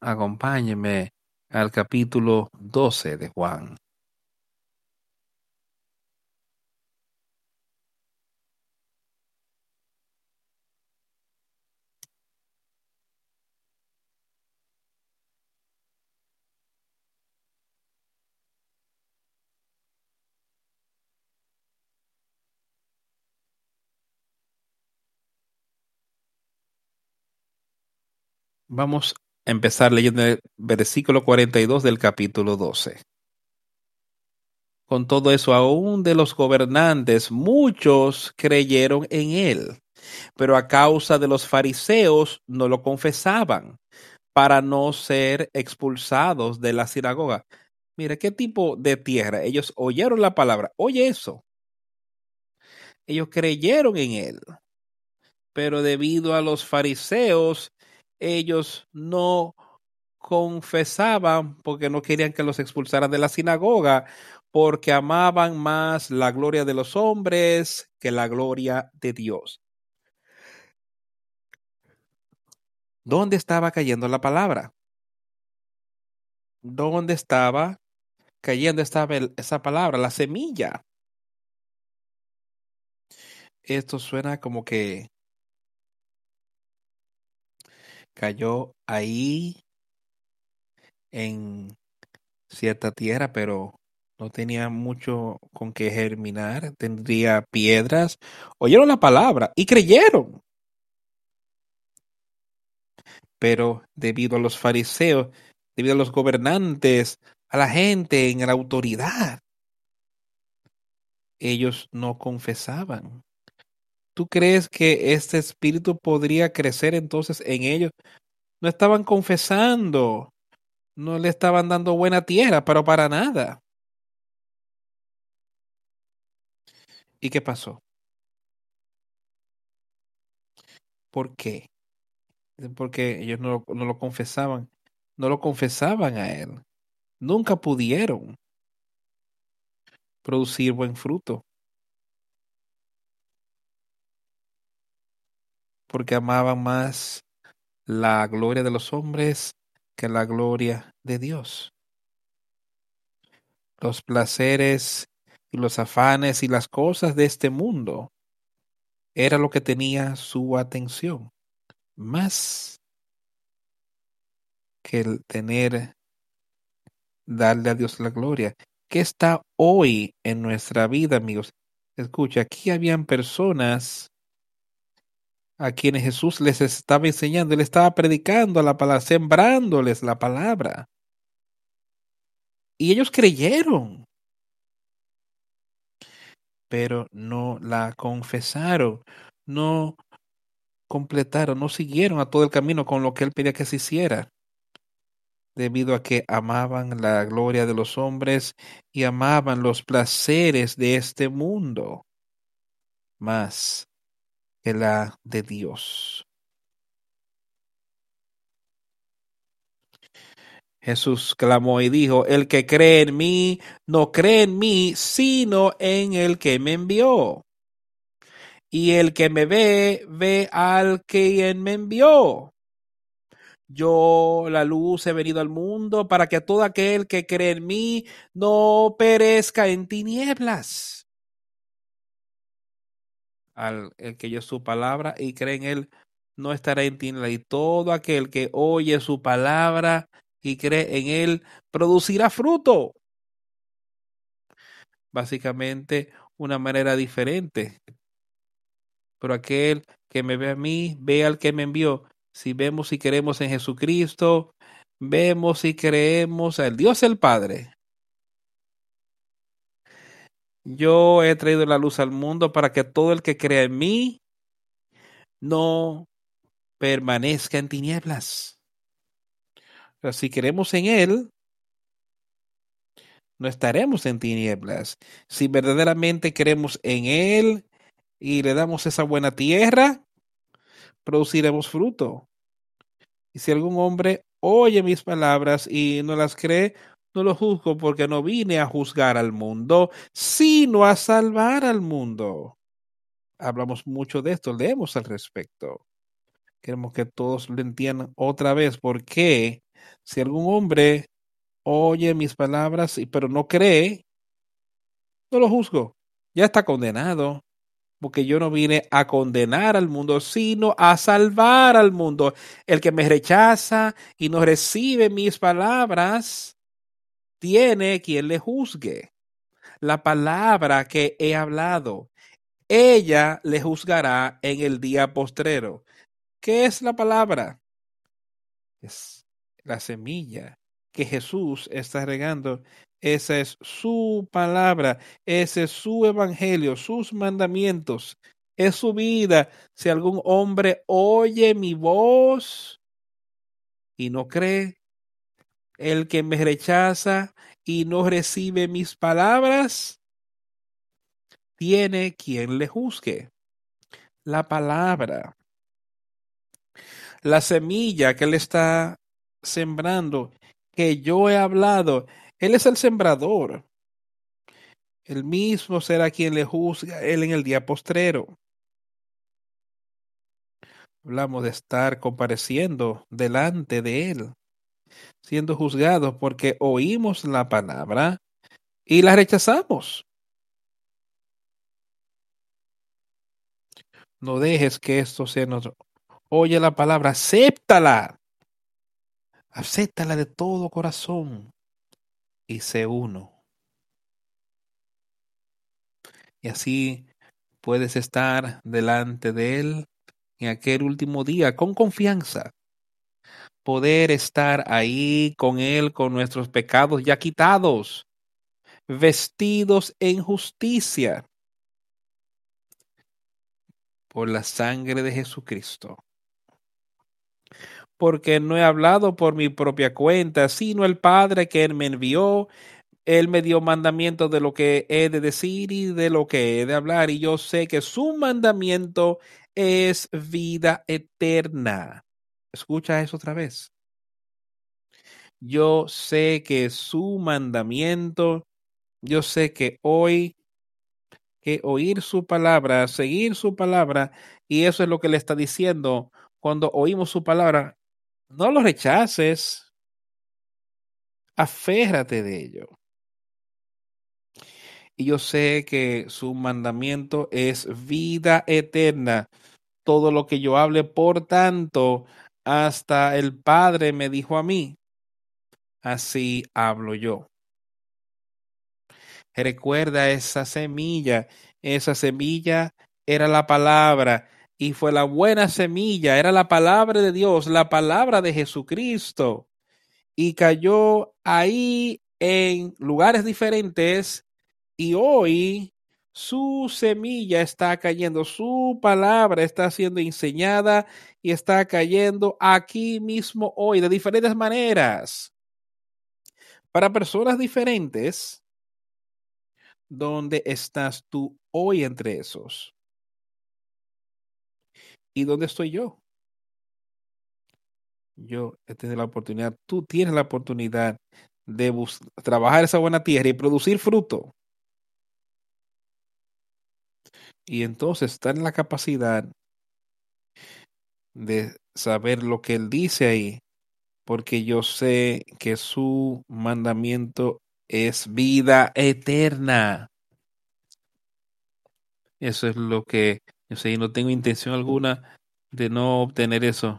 Acompáñeme al capítulo 12 de Juan. Vamos empezar leyendo el versículo 42 del capítulo 12. Con todo eso, aún de los gobernantes, muchos creyeron en él, pero a causa de los fariseos no lo confesaban para no ser expulsados de la sinagoga. Mira, ¿qué tipo de tierra? Ellos oyeron la palabra. Oye eso. Ellos creyeron en él, pero debido a los fariseos ellos no confesaban porque no querían que los expulsaran de la sinagoga, porque amaban más la gloria de los hombres que la gloria de Dios. ¿Dónde estaba cayendo la palabra? ¿Dónde estaba cayendo esta, esa palabra, la semilla? Esto suena como que cayó ahí en cierta tierra, pero no tenía mucho con qué germinar, tendría piedras. Oyeron la palabra y creyeron. Pero debido a los fariseos, debido a los gobernantes, a la gente en la autoridad, ellos no confesaban. ¿Tú crees que este espíritu podría crecer entonces en ellos? No estaban confesando, no le estaban dando buena tierra, pero para nada. ¿Y qué pasó? ¿Por qué? Porque ellos no, no lo confesaban, no lo confesaban a él. Nunca pudieron producir buen fruto. Porque amaban más la gloria de los hombres que la gloria de Dios. Los placeres y los afanes y las cosas de este mundo era lo que tenía su atención, más que el tener, darle a Dios la gloria. ¿Qué está hoy en nuestra vida, amigos? Escucha, aquí habían personas a quienes Jesús les estaba enseñando, él estaba predicando la palabra, sembrándoles la palabra. Y ellos creyeron, pero no la confesaron, no completaron, no siguieron a todo el camino con lo que él pedía que se hiciera, debido a que amaban la gloria de los hombres y amaban los placeres de este mundo más la de Dios. Jesús clamó y dijo, el que cree en mí, no cree en mí, sino en el que me envió. Y el que me ve, ve al que me envió. Yo, la luz, he venido al mundo para que todo aquel que cree en mí no perezca en tinieblas al el que yo su palabra y cree en él no estará en tinieblas. Y todo aquel que oye su palabra y cree en él producirá fruto. Básicamente una manera diferente. Pero aquel que me ve a mí, ve al que me envió. Si vemos y queremos en Jesucristo, vemos y creemos al Dios el Padre. Yo he traído la luz al mundo para que todo el que crea en mí no permanezca en tinieblas. Pero si queremos en Él, no estaremos en tinieblas. Si verdaderamente creemos en Él y le damos esa buena tierra, produciremos fruto. Y si algún hombre oye mis palabras y no las cree, no lo juzgo porque no vine a juzgar al mundo, sino a salvar al mundo. Hablamos mucho de esto, leemos al respecto. Queremos que todos lo entiendan otra vez, porque si algún hombre oye mis palabras, pero no cree, no lo juzgo. Ya está condenado, porque yo no vine a condenar al mundo, sino a salvar al mundo. El que me rechaza y no recibe mis palabras, tiene quien le juzgue. La palabra que he hablado, ella le juzgará en el día postrero. ¿Qué es la palabra? Es la semilla que Jesús está regando. Esa es su palabra, ese es su evangelio, sus mandamientos, es su vida. Si algún hombre oye mi voz y no cree, el que me rechaza y no recibe mis palabras, tiene quien le juzgue. La palabra, la semilla que él está sembrando, que yo he hablado, él es el sembrador. El mismo será quien le juzga él en el día postrero. Hablamos de estar compareciendo delante de él siendo juzgados porque oímos la palabra y la rechazamos. No dejes que esto sea nuestro. Oye la palabra, acéptala. Acéptala de todo corazón y sé uno. Y así puedes estar delante de Él en aquel último día con confianza, poder estar ahí con Él, con nuestros pecados ya quitados, vestidos en justicia por la sangre de Jesucristo. Porque no he hablado por mi propia cuenta, sino el Padre que Él me envió. Él me dio mandamiento de lo que he de decir y de lo que he de hablar, y yo sé que su mandamiento es vida eterna. Escucha eso otra vez. Yo sé que su mandamiento, yo sé que hoy, que oír su palabra, seguir su palabra, y eso es lo que le está diciendo cuando oímos su palabra, no lo rechaces, aférrate de ello. Y yo sé que su mandamiento es vida eterna. Todo lo que yo hable, por tanto, hasta el Padre me dijo a mí, así hablo yo. Recuerda esa semilla, esa semilla era la palabra y fue la buena semilla, era la palabra de Dios, la palabra de Jesucristo. Y cayó ahí en lugares diferentes y hoy su semilla está cayendo, su palabra está siendo enseñada y está cayendo aquí mismo hoy de diferentes maneras. Para personas diferentes, ¿dónde estás tú hoy entre esos? ¿Y dónde estoy yo? Yo he tenido la oportunidad, tú tienes la oportunidad de trabajar esa buena tierra y producir fruto. Y entonces está en la capacidad de saber lo que él dice ahí, porque yo sé que su mandamiento es vida eterna. Eso es lo que yo sé, y no tengo intención alguna de no obtener eso.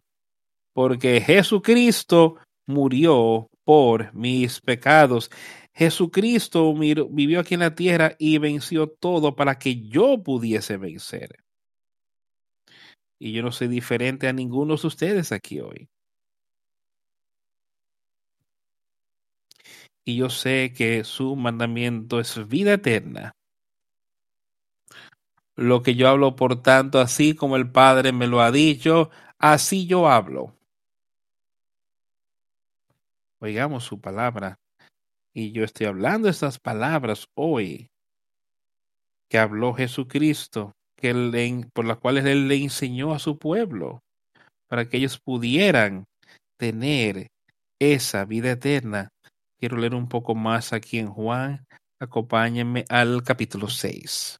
Porque Jesucristo murió por mis pecados. Jesucristo vivió aquí en la tierra y venció todo para que yo pudiese vencer. Y yo no soy diferente a ninguno de ustedes aquí hoy. Y yo sé que su mandamiento es vida eterna. Lo que yo hablo, por tanto, así como el Padre me lo ha dicho, así yo hablo. Oigamos su palabra. Y yo estoy hablando estas palabras hoy que habló Jesucristo, que por las cuales Él le enseñó a su pueblo, para que ellos pudieran tener esa vida eterna. Quiero leer un poco más aquí en Juan. Acompáñenme al capítulo 6.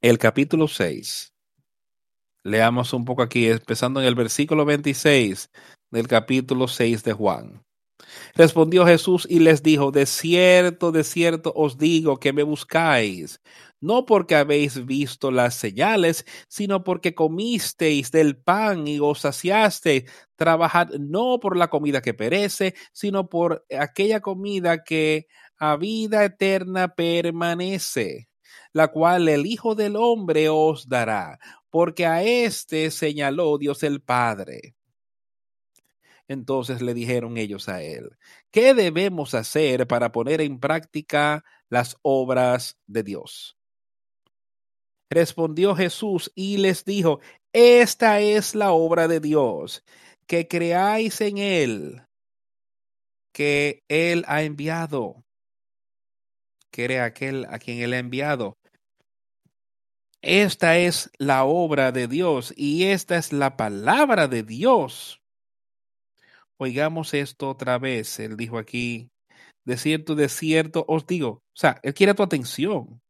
El capítulo 6. Leamos un poco aquí, empezando en el versículo 26 del capítulo 6 de Juan. Respondió Jesús y les dijo, de cierto, de cierto os digo que me buscáis, no porque habéis visto las señales, sino porque comisteis del pan y os saciasteis. Trabajad no por la comida que perece, sino por aquella comida que a vida eterna permanece la cual el Hijo del Hombre os dará, porque a éste señaló Dios el Padre. Entonces le dijeron ellos a él, ¿qué debemos hacer para poner en práctica las obras de Dios? Respondió Jesús y les dijo, esta es la obra de Dios, que creáis en Él, que Él ha enviado quiere aquel a quien él ha enviado. Esta es la obra de Dios y esta es la palabra de Dios. Oigamos esto otra vez. Él dijo aquí, de cierto, de cierto os digo. O sea, él quiere tu atención.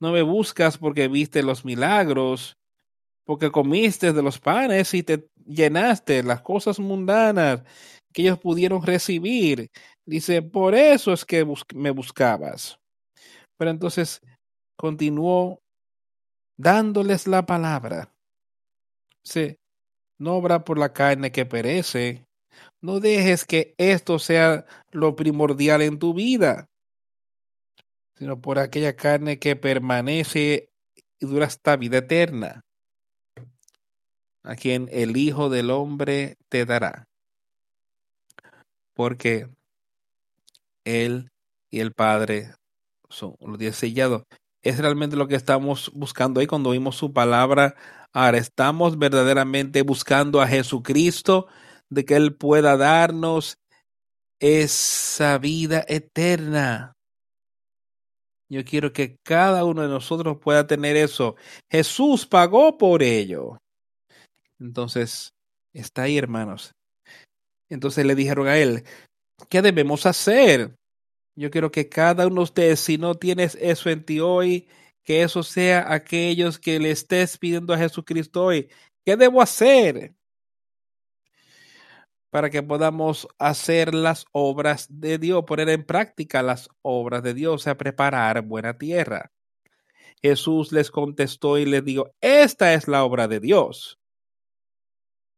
No me buscas porque viste los milagros, porque comiste de los panes y te llenaste las cosas mundanas que ellos pudieron recibir. Dice, por eso es que me buscabas. Pero entonces continuó dándoles la palabra. Sí, no obra por la carne que perece. No dejes que esto sea lo primordial en tu vida, sino por aquella carne que permanece y dura hasta vida eterna, a quien el Hijo del Hombre te dará. Porque él y el Padre son los diez sellados. Es realmente lo que estamos buscando ahí cuando vimos su palabra. Ahora estamos verdaderamente buscando a Jesucristo de que Él pueda darnos esa vida eterna. Yo quiero que cada uno de nosotros pueda tener eso. Jesús pagó por ello. Entonces, está ahí, hermanos. Entonces le dijeron a él, ¿qué debemos hacer? Yo quiero que cada uno de ustedes, si no tienes eso en ti hoy, que eso sea aquellos que le estés pidiendo a Jesucristo hoy. ¿Qué debo hacer? Para que podamos hacer las obras de Dios, poner en práctica las obras de Dios, o sea, preparar buena tierra. Jesús les contestó y les dijo, esta es la obra de Dios,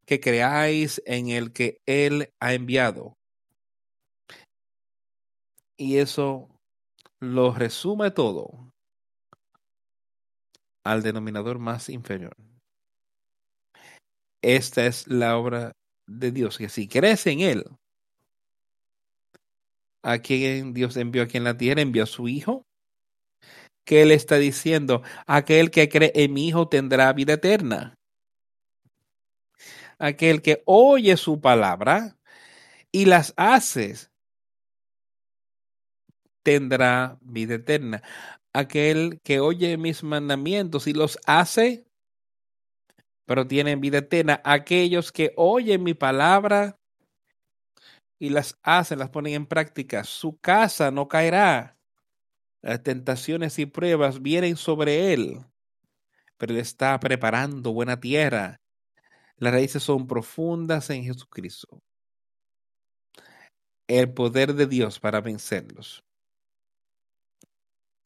que creáis en el que Él ha enviado. Y eso lo resume todo al denominador más inferior. Esta es la obra de Dios, que si crees en Él, a quien Dios envió aquí en la tierra, envió a su Hijo, que Él está diciendo, aquel que cree en mi Hijo tendrá vida eterna. Aquel que oye su palabra y las hace tendrá vida eterna. Aquel que oye mis mandamientos y los hace, pero tienen vida eterna. Aquellos que oyen mi palabra y las hacen, las ponen en práctica, su casa no caerá. Las tentaciones y pruebas vienen sobre él, pero él está preparando buena tierra. Las raíces son profundas en Jesucristo. el poder de Dios para vencerlos.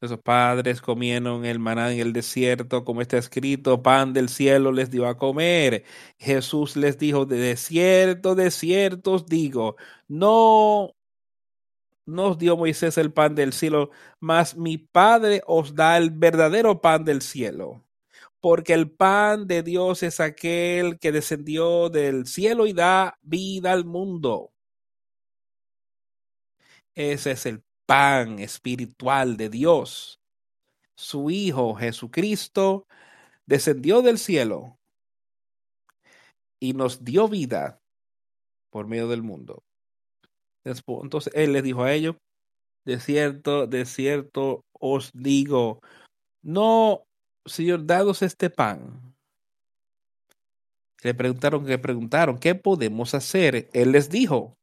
Esos padres comieron el maná en el desierto, como está escrito, pan del cielo les dio a comer. Jesús les dijo, de cierto, de cierto os digo, no nos dio Moisés el pan del cielo, mas mi Padre os da el verdadero pan del cielo. Porque el pan de Dios es aquel que descendió del cielo y da vida al mundo. Ese es el pan espiritual de Dios. Su Hijo Jesucristo descendió del cielo y nos dio vida por medio del mundo. Entonces Él les dijo a ellos, de cierto, de cierto os digo, no, Señor, dados este pan. Le preguntaron, que preguntaron, ¿qué podemos hacer? Él les dijo.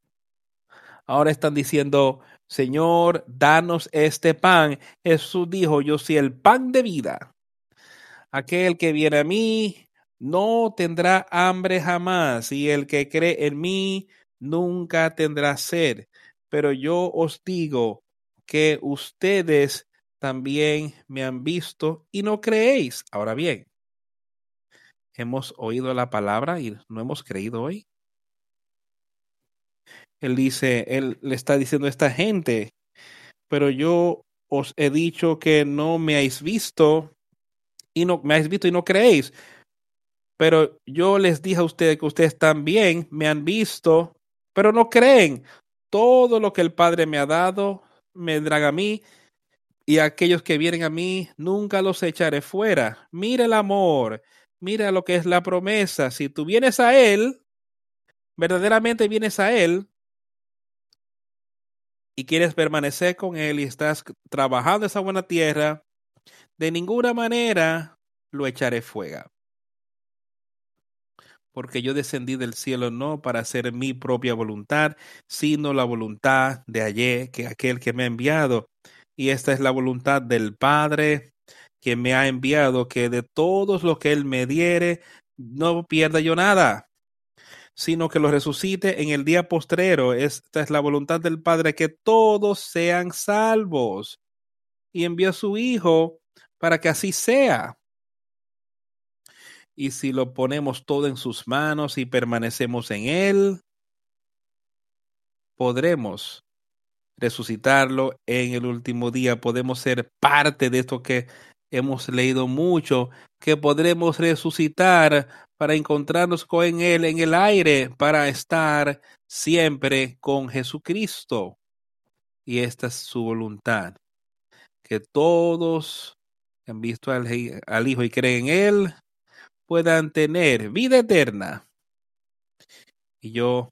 Ahora están diciendo, Señor, danos este pan. Jesús dijo, yo soy el pan de vida. Aquel que viene a mí no tendrá hambre jamás, y el que cree en mí nunca tendrá sed. Pero yo os digo que ustedes también me han visto y no creéis. Ahora bien, hemos oído la palabra y no hemos creído hoy. Él dice, él le está diciendo a esta gente, pero yo os he dicho que no me habéis visto y no me habéis visto y no creéis. Pero yo les dije a ustedes que ustedes también me han visto, pero no creen. Todo lo que el Padre me ha dado me vendrá a mí y aquellos que vienen a mí nunca los echaré fuera. Mira el amor, mira lo que es la promesa. Si tú vienes a Él, verdaderamente vienes a Él, y quieres permanecer con Él y estás trabajando esa buena tierra, de ninguna manera lo echaré fuera. Porque yo descendí del cielo no para hacer mi propia voluntad, sino la voluntad de ayer, que aquel que me ha enviado. Y esta es la voluntad del Padre que me ha enviado, que de todos los que Él me diere, no pierda yo nada, sino que lo resucite en el día postrero. Esta es la voluntad del Padre, que todos sean salvos. Y envió a su Hijo para que así sea. Y si lo ponemos todo en sus manos y permanecemos en Él, podremos resucitarlo en el último día. Podemos ser parte de esto que hemos leído mucho, que podremos resucitar para encontrarnos con Él en el aire, para estar siempre con Jesucristo. Y esta es su voluntad, que todos que han visto al, Hijo y creen en Él puedan tener vida eterna. Y yo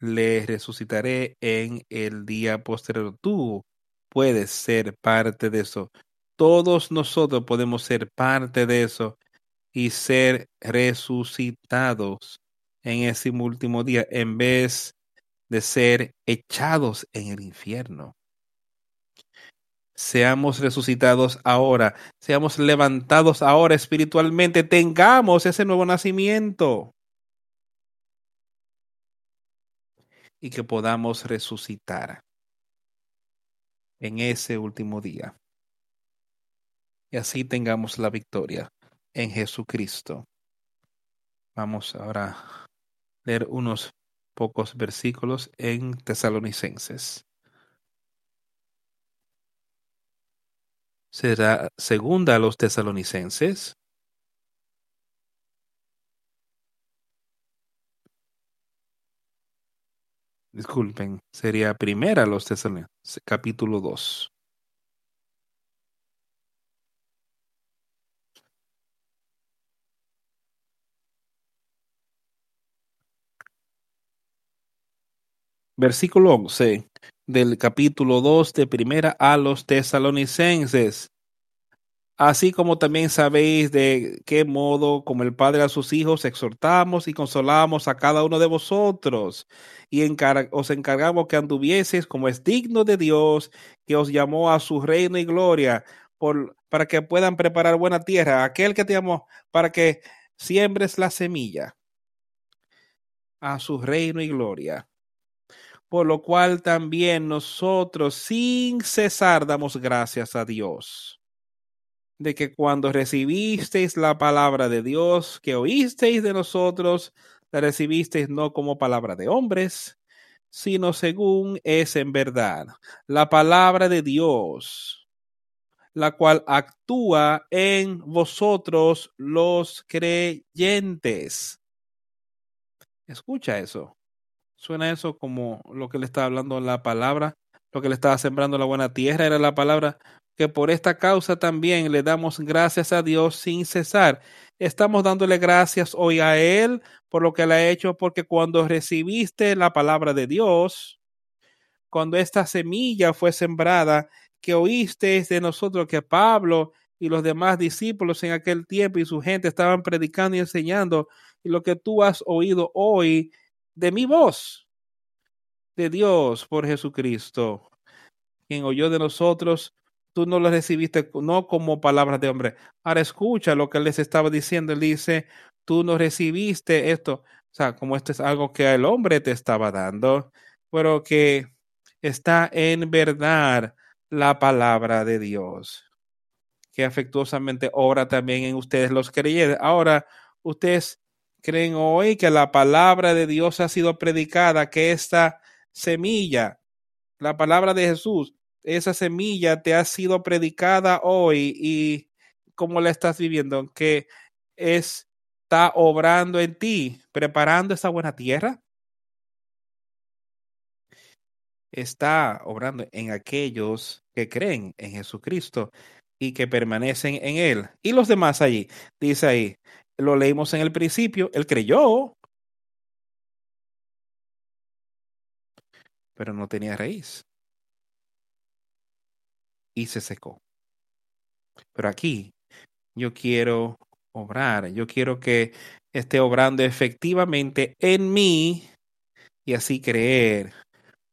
les resucitaré en el día posterior. Tú puedes ser parte de eso. Todos nosotros podemos ser parte de eso y ser resucitados en ese último día en vez de ser echados en el infierno. Seamos resucitados ahora, seamos levantados ahora espiritualmente, tengamos ese nuevo nacimiento y que podamos resucitar en ese último día. Y así tengamos la victoria en Jesucristo. Vamos ahora a leer unos pocos versículos en Tesalonicenses. Será segunda a los tesalonicenses. Disculpen, sería primera a los tesalonicenses, capítulo 2. Versículo 11 del capítulo 2 de primera a los tesalonicenses. Así como también sabéis de qué modo, como el Padre a sus hijos, exhortamos y consolamos a cada uno de vosotros, y os encargamos que anduvieseis como es digno de Dios, que os llamó a su reino y gloria, para que puedan preparar buena tierra, aquel que te llamó, para que siembres la semilla a su reino y gloria por lo cual también nosotros sin cesar damos gracias a Dios de que cuando recibisteis la palabra de Dios que oísteis de nosotros, la recibisteis no como palabra de hombres, sino según es en verdad la palabra de Dios, la cual actúa en vosotros los creyentes. Escucha eso. Suena eso como lo que le está hablando la palabra, lo que le estaba sembrando la buena tierra era la palabra, que por esta causa también le damos gracias a Dios sin cesar. Estamos dándole gracias hoy a Él por lo que le ha hecho, porque cuando recibiste la palabra de Dios, cuando esta semilla fue sembrada, que oíste de nosotros que Pablo y los demás discípulos en aquel tiempo y su gente estaban predicando y enseñando, y lo que tú has oído hoy de mi voz, de Dios por Jesucristo, quien oyó de nosotros, tú no lo recibiste no como palabras de hombre. Ahora escucha lo que les estaba diciendo. Él dice, tú no recibiste esto. O sea, como esto es algo que el hombre te estaba dando, pero que está en verdad la palabra de Dios, que afectuosamente obra también en ustedes los creyentes. Ahora, ustedes creen hoy que la palabra de Dios ha sido predicada, que esta semilla, la palabra de Jesús, esa semilla te ha sido predicada hoy y cómo la estás viviendo, que está obrando en ti, preparando esa buena tierra. Está obrando en aquellos que creen en Jesucristo y que permanecen en Él. Y los demás allí, dice ahí, lo leímos en el principio, él creyó, pero no tenía raíz. Y se secó. Pero aquí yo quiero obrar, yo quiero que esté obrando efectivamente en mí y así creer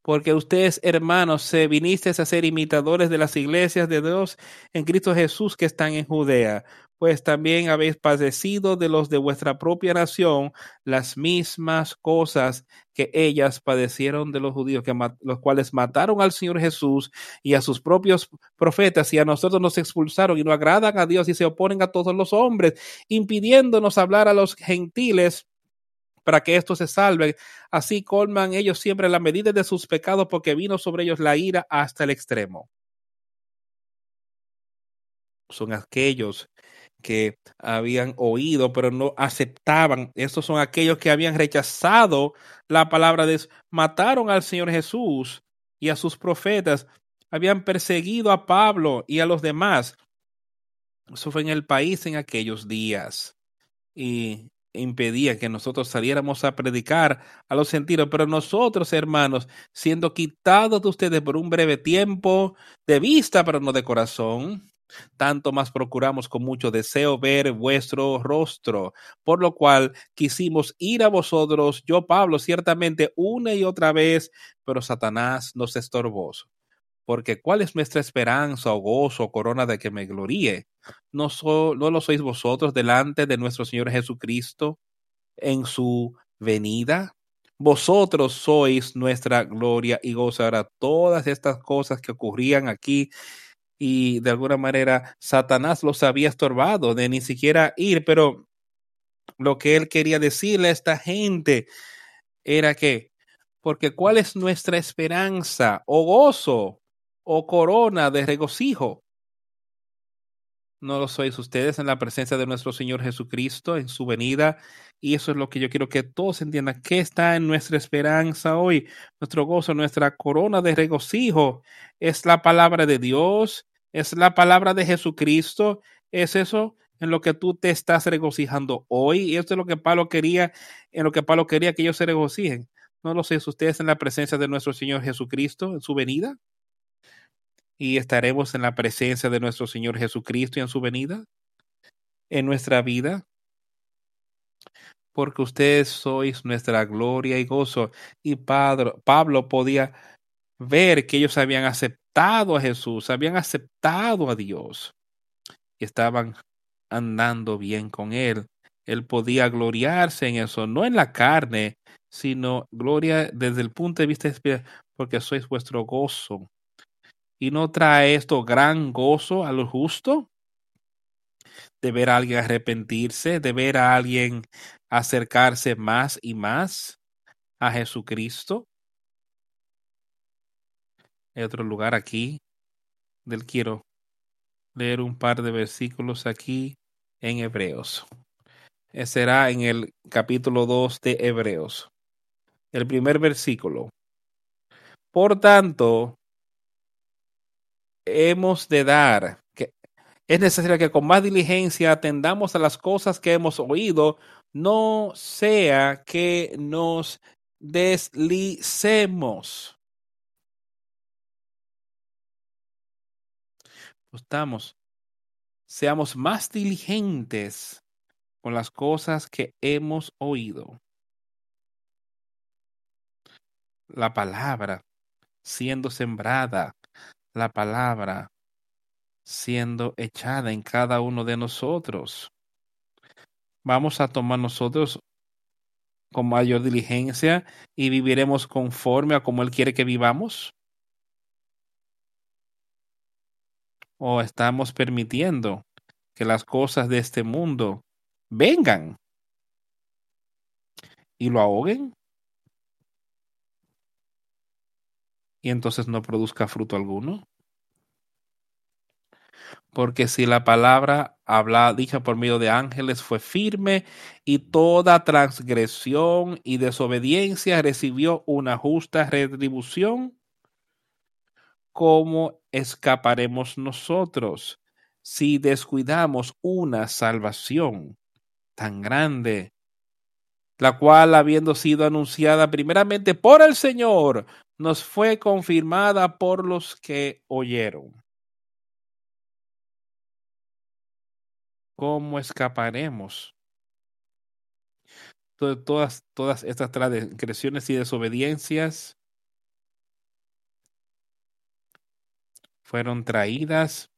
porque ustedes, hermanos, se vinisteis a ser imitadores de las iglesias de Dios en Cristo Jesús que están en Judea, pues también habéis padecido de los de vuestra propia nación las mismas cosas que ellas padecieron de los judíos, que los cuales mataron al Señor Jesús y a sus propios profetas y a nosotros nos expulsaron y no agradan a Dios y se oponen a todos los hombres, impidiéndonos hablar a los gentiles para que estos se salven. Así colman ellos siempre la medida de sus pecados porque vino sobre ellos la ira hasta el extremo. Son aquellos que habían oído pero no aceptaban. Estos son aquellos que habían rechazado la palabra de Dios. Mataron al Señor Jesús y a sus profetas. Habían perseguido a Pablo y a los demás. Eso fue en el país en aquellos días. Y impedía que nosotros saliéramos a predicar a los sentidos, pero nosotros, hermanos, siendo quitados de ustedes por un breve tiempo de vista, pero no de corazón, tanto más procuramos con mucho deseo ver vuestro rostro, por lo cual quisimos ir a vosotros, yo Pablo, ciertamente una y otra vez, pero Satanás nos estorbó. Porque ¿cuál es nuestra esperanza o gozo o corona de que me gloríe? ¿No, ¿No lo sois vosotros delante de nuestro Señor Jesucristo en su venida? Vosotros sois nuestra gloria y gozo. Ahora, todas estas cosas que ocurrían aquí y de alguna manera Satanás los había estorbado de ni siquiera ir, pero lo que él quería decirle a esta gente era que, porque ¿cuál es nuestra esperanza o gozo o corona de regocijo. No lo sois ustedes en la presencia de nuestro Señor Jesucristo, en su venida. Y eso es lo que yo quiero que todos entiendan. ¿Qué está en nuestra esperanza hoy? Nuestro gozo, nuestra corona de regocijo es la palabra de Dios, es la palabra de Jesucristo. Es eso en lo que tú te estás regocijando hoy. Y esto es lo que Pablo quería, en lo que Pablo quería que ellos se regocijen. ¿No lo sois ustedes en la presencia de nuestro Señor Jesucristo, en su venida? Y estaremos en la presencia de nuestro Señor Jesucristo y en su venida, en nuestra vida, porque ustedes sois nuestra gloria y gozo. Y Pablo podía ver que ellos habían aceptado a Jesús, habían aceptado a Dios y estaban andando bien con Él. Él podía gloriarse en eso, no en la carne, sino gloria desde el punto de vista espiritual, porque sois vuestro gozo. ¿Y no trae esto gran gozo a lo justo? De ver a alguien arrepentirse, de ver a alguien acercarse más y más a Jesucristo. Hay otro lugar aquí del quiero leer un par de versículos aquí en Hebreos. Será en el capítulo 2 de Hebreos. El primer versículo. Por tanto, hemos de dar, que es necesario que con más diligencia atendamos a las cosas que hemos oído, no sea que nos deslicemos. Estamos, seamos más diligentes con las cosas que hemos oído. La palabra siendo sembrada, la palabra siendo echada en cada uno de nosotros. Vamos a tomar nosotros con mayor diligencia y viviremos conforme a como Él quiere que vivamos? ¿O estamos permitiendo que las cosas de este mundo vengan y lo ahoguen? Y entonces no produzca fruto alguno. Porque si la palabra habla, dicha por medio de ángeles fue firme y toda transgresión y desobediencia recibió una justa retribución, ¿cómo escaparemos nosotros si descuidamos una salvación tan grande, la cual habiendo sido anunciada primeramente por el Señor, nos fue confirmada por los que oyeron? ¿Cómo escaparemos? Todas, todas estas transgresiones y desobediencias fueron traídas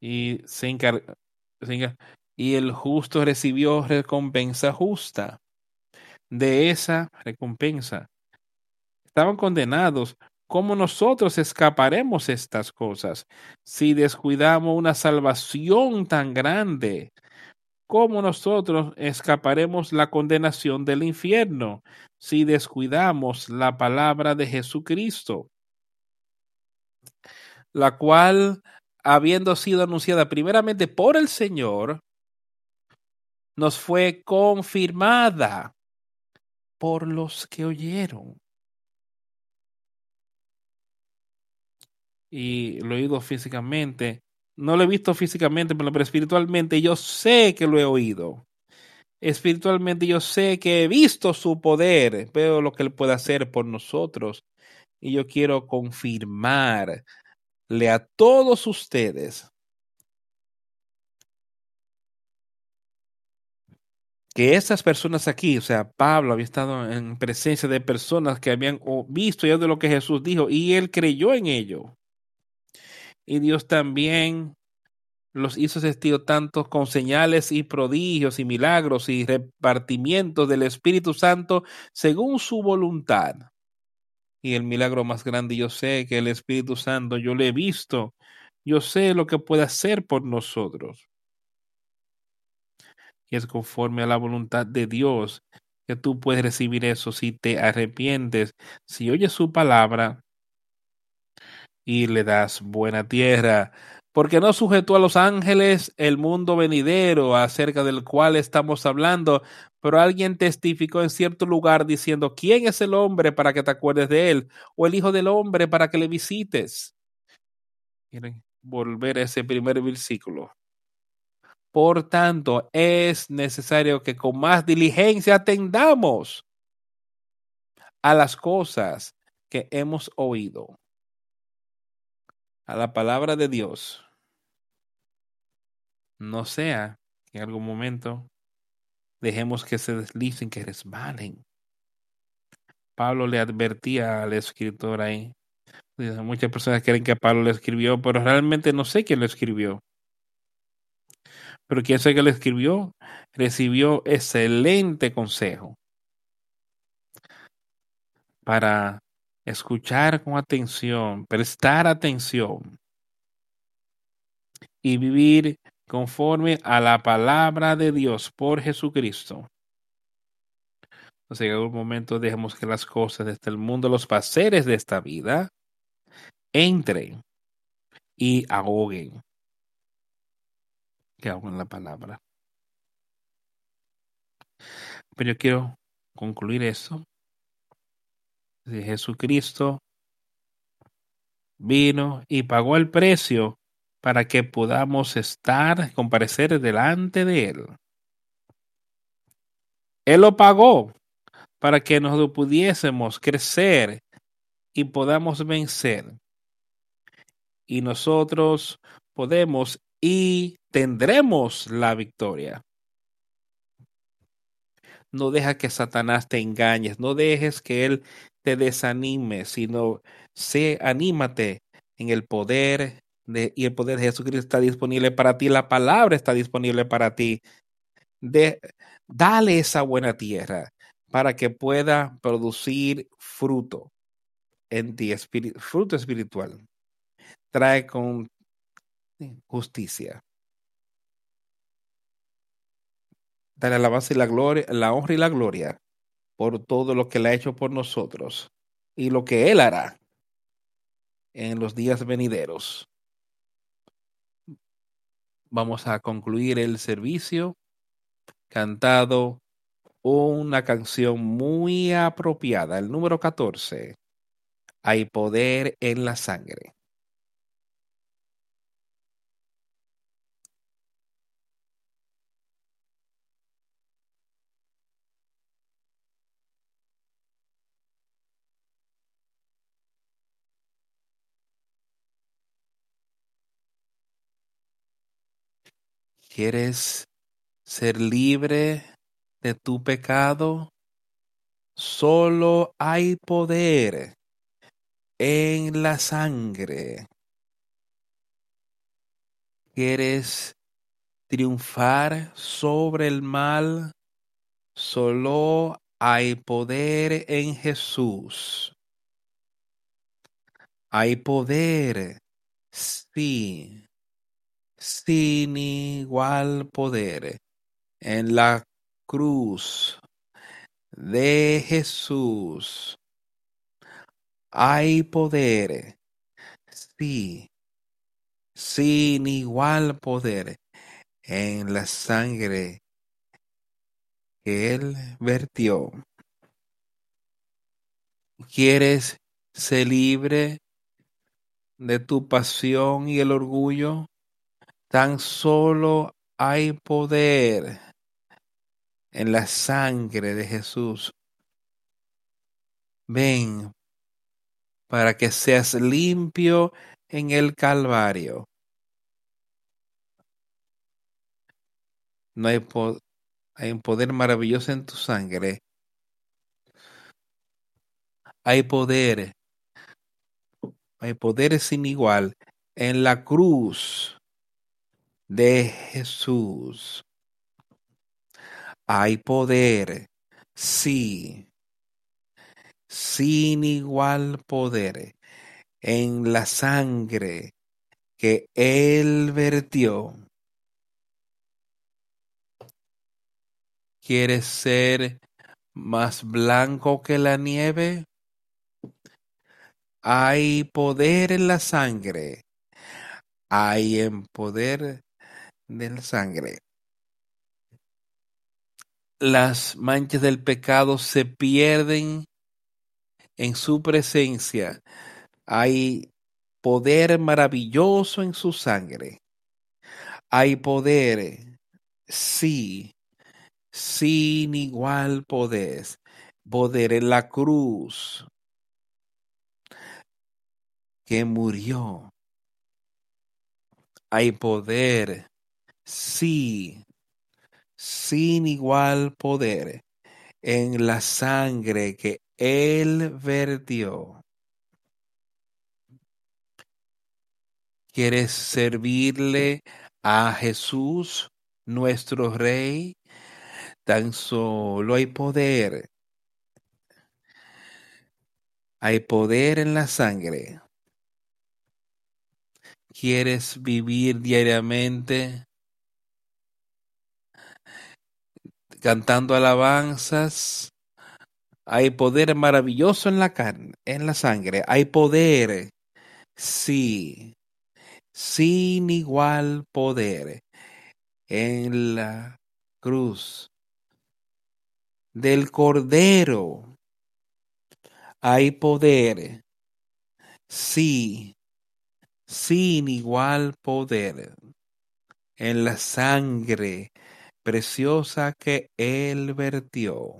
y, y el justo recibió recompensa justa. De esa recompensa estaban condenados ¿Cómo nosotros escaparemos estas cosas si descuidamos una salvación tan grande? ¿Cómo nosotros escaparemos la condenación del infierno si descuidamos la palabra de Jesucristo? La cual, habiendo sido anunciada primeramente por el Señor, nos fue confirmada por los que oyeron. Y lo he oído físicamente. No lo he visto físicamente, pero, espiritualmente yo sé que lo he oído. Espiritualmente yo sé que he visto su poder, veo lo que él puede hacer por nosotros. Y yo quiero confirmarle a todos ustedes que esas personas aquí, o sea, Pablo había estado en presencia de personas que habían visto ya de lo que Jesús dijo y él creyó en ello. Y Dios también los hizo sentir tanto con señales y prodigios y milagros y repartimientos del Espíritu Santo según su voluntad. Y el milagro más grande, yo sé que el Espíritu Santo, yo lo he visto, yo sé lo que puede hacer por nosotros. Y es conforme a la voluntad de Dios que tú puedes recibir eso si te arrepientes, si oyes su palabra y le das buena tierra, porque no sujetó a los ángeles el mundo venidero acerca del cual estamos hablando, pero alguien testificó en cierto lugar diciendo, ¿quién es el hombre para que te acuerdes de él? ¿O el hijo del hombre para que le visites? Volver a ese primer versículo. Por tanto, es necesario que con más diligencia atendamos a las cosas que hemos oído a la palabra de Dios, no sea que en algún momento dejemos que se deslicen, que resbalen. Pablo le advertía al escritor ahí. Muchas personas creen que Pablo le escribió, pero realmente no sé quién lo escribió. Pero quien sé que le escribió recibió excelente consejo. para escuchar con atención, prestar atención y vivir conforme a la palabra de Dios por Jesucristo. O sea, en algún momento dejemos que las cosas de este mundo, los paseres de esta vida, entren y ahoguen. Que ahoguen la palabra. Pero yo quiero concluir eso. Jesucristo vino y pagó el precio para que podamos estar, comparecer delante de Él. Él lo pagó para que nos pudiésemos crecer y podamos vencer. Y nosotros podemos y tendremos la victoria. No deja que Satanás te engañes, no dejes que él te desanime, sino sé, anímate en el poder de, y el poder de Jesucristo está disponible para ti, la palabra está disponible para ti. De, dale esa buena tierra para que pueda producir fruto en ti, fruto espiritual. Trae con justicia. Dale la base y la gloria, la honra y la gloria por todo lo que le ha hecho por nosotros y lo que él hará en los días venideros. Vamos a concluir el servicio cantado una canción muy apropiada, el número 14. Hay poder en la sangre. ¿Quieres ser libre de tu pecado? Solo hay poder en la sangre. ¿Quieres triunfar sobre el mal? Solo hay poder en Jesús. Hay poder, sí, sin igual poder en la cruz de Jesús. Hay poder, sí, sin igual poder en la sangre que Él vertió. ¿Quieres ser libre de tu pasión y el orgullo? Tan solo hay poder en la sangre de Jesús. Ven para que seas limpio en el Calvario. No hay, hay un poder maravilloso en tu sangre. Hay poder. Hay poder sin igual en la cruz de Jesús. Hay poder, sí, sin igual poder en la sangre que Él vertió. ¿Quieres ser más blanco que la nieve? Hay poder en la sangre. Hay en poder de la sangre. Las manchas del pecado se pierden en su presencia. Hay poder maravilloso en su sangre. Hay poder, sí, sin igual poder. Poder en la cruz que murió. Hay poder sí, sin igual poder en la sangre que Él vertió. ¿Quieres servirle a Jesús, nuestro Rey? Tan solo hay poder Hay poder en la sangre. ¿Quieres vivir diariamente cantando alabanzas? Hay poder maravilloso en la carne, en la sangre. Hay poder, sí, sin igual poder en la cruz del Cordero. Hay poder, sí, sin igual poder en la sangre preciosa que Él vertió.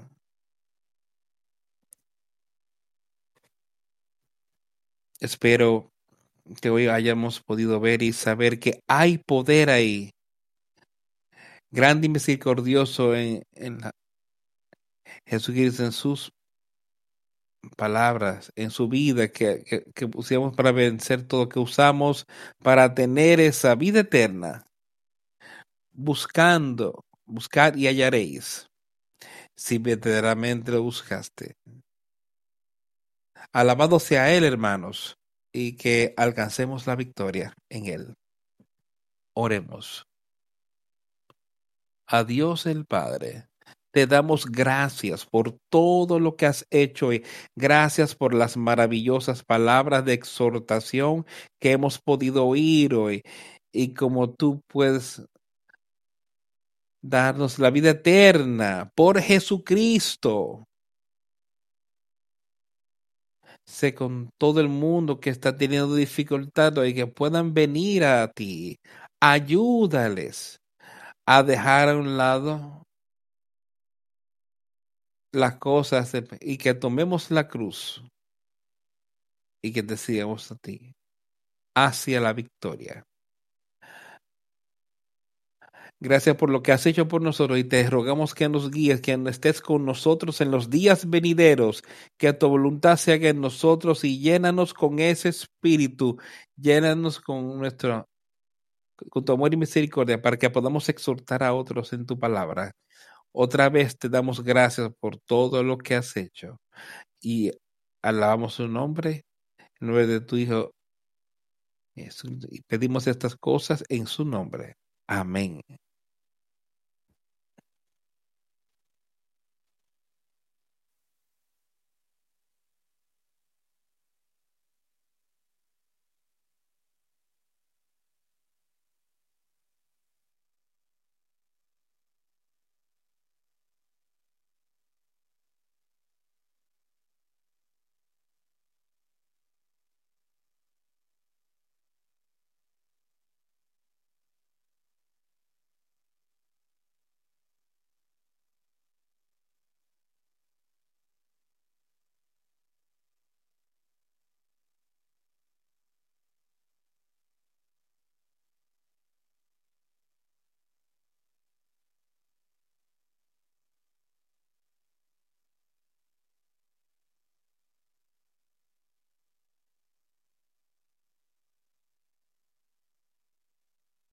Espero que hoy hayamos podido ver y saber que hay poder ahí, grande y misericordioso en, en la, Jesucristo en sus palabras, en su vida, que, que, pusiéramos para vencer todo, que usamos para tener esa vida eterna, buscando, buscar y hallaréis, si verdaderamente lo buscaste. Alabado sea Él, hermanos, y que alcancemos la victoria en Él. Oremos. A Dios el Padre, te damos gracias por todo lo que has hecho y gracias por las maravillosas palabras de exhortación que hemos podido oír hoy. Y como tú puedes darnos la vida eterna por Jesucristo. Sé con todo el mundo que está teniendo dificultad y que puedan venir a ti. Ayúdales a dejar a un lado las cosas y que tomemos la cruz y que te sigamos a ti hacia la victoria. Gracias por lo que has hecho por nosotros y te rogamos que nos guíes, que estés con nosotros en los días venideros, que tu voluntad se haga en nosotros y llénanos con ese espíritu, llénanos con nuestro con tu amor y misericordia para que podamos exhortar a otros en tu palabra. Otra vez te damos gracias por todo lo que has hecho y alabamos su nombre, en nombre de tu Hijo. Y pedimos estas cosas en su nombre. Amén.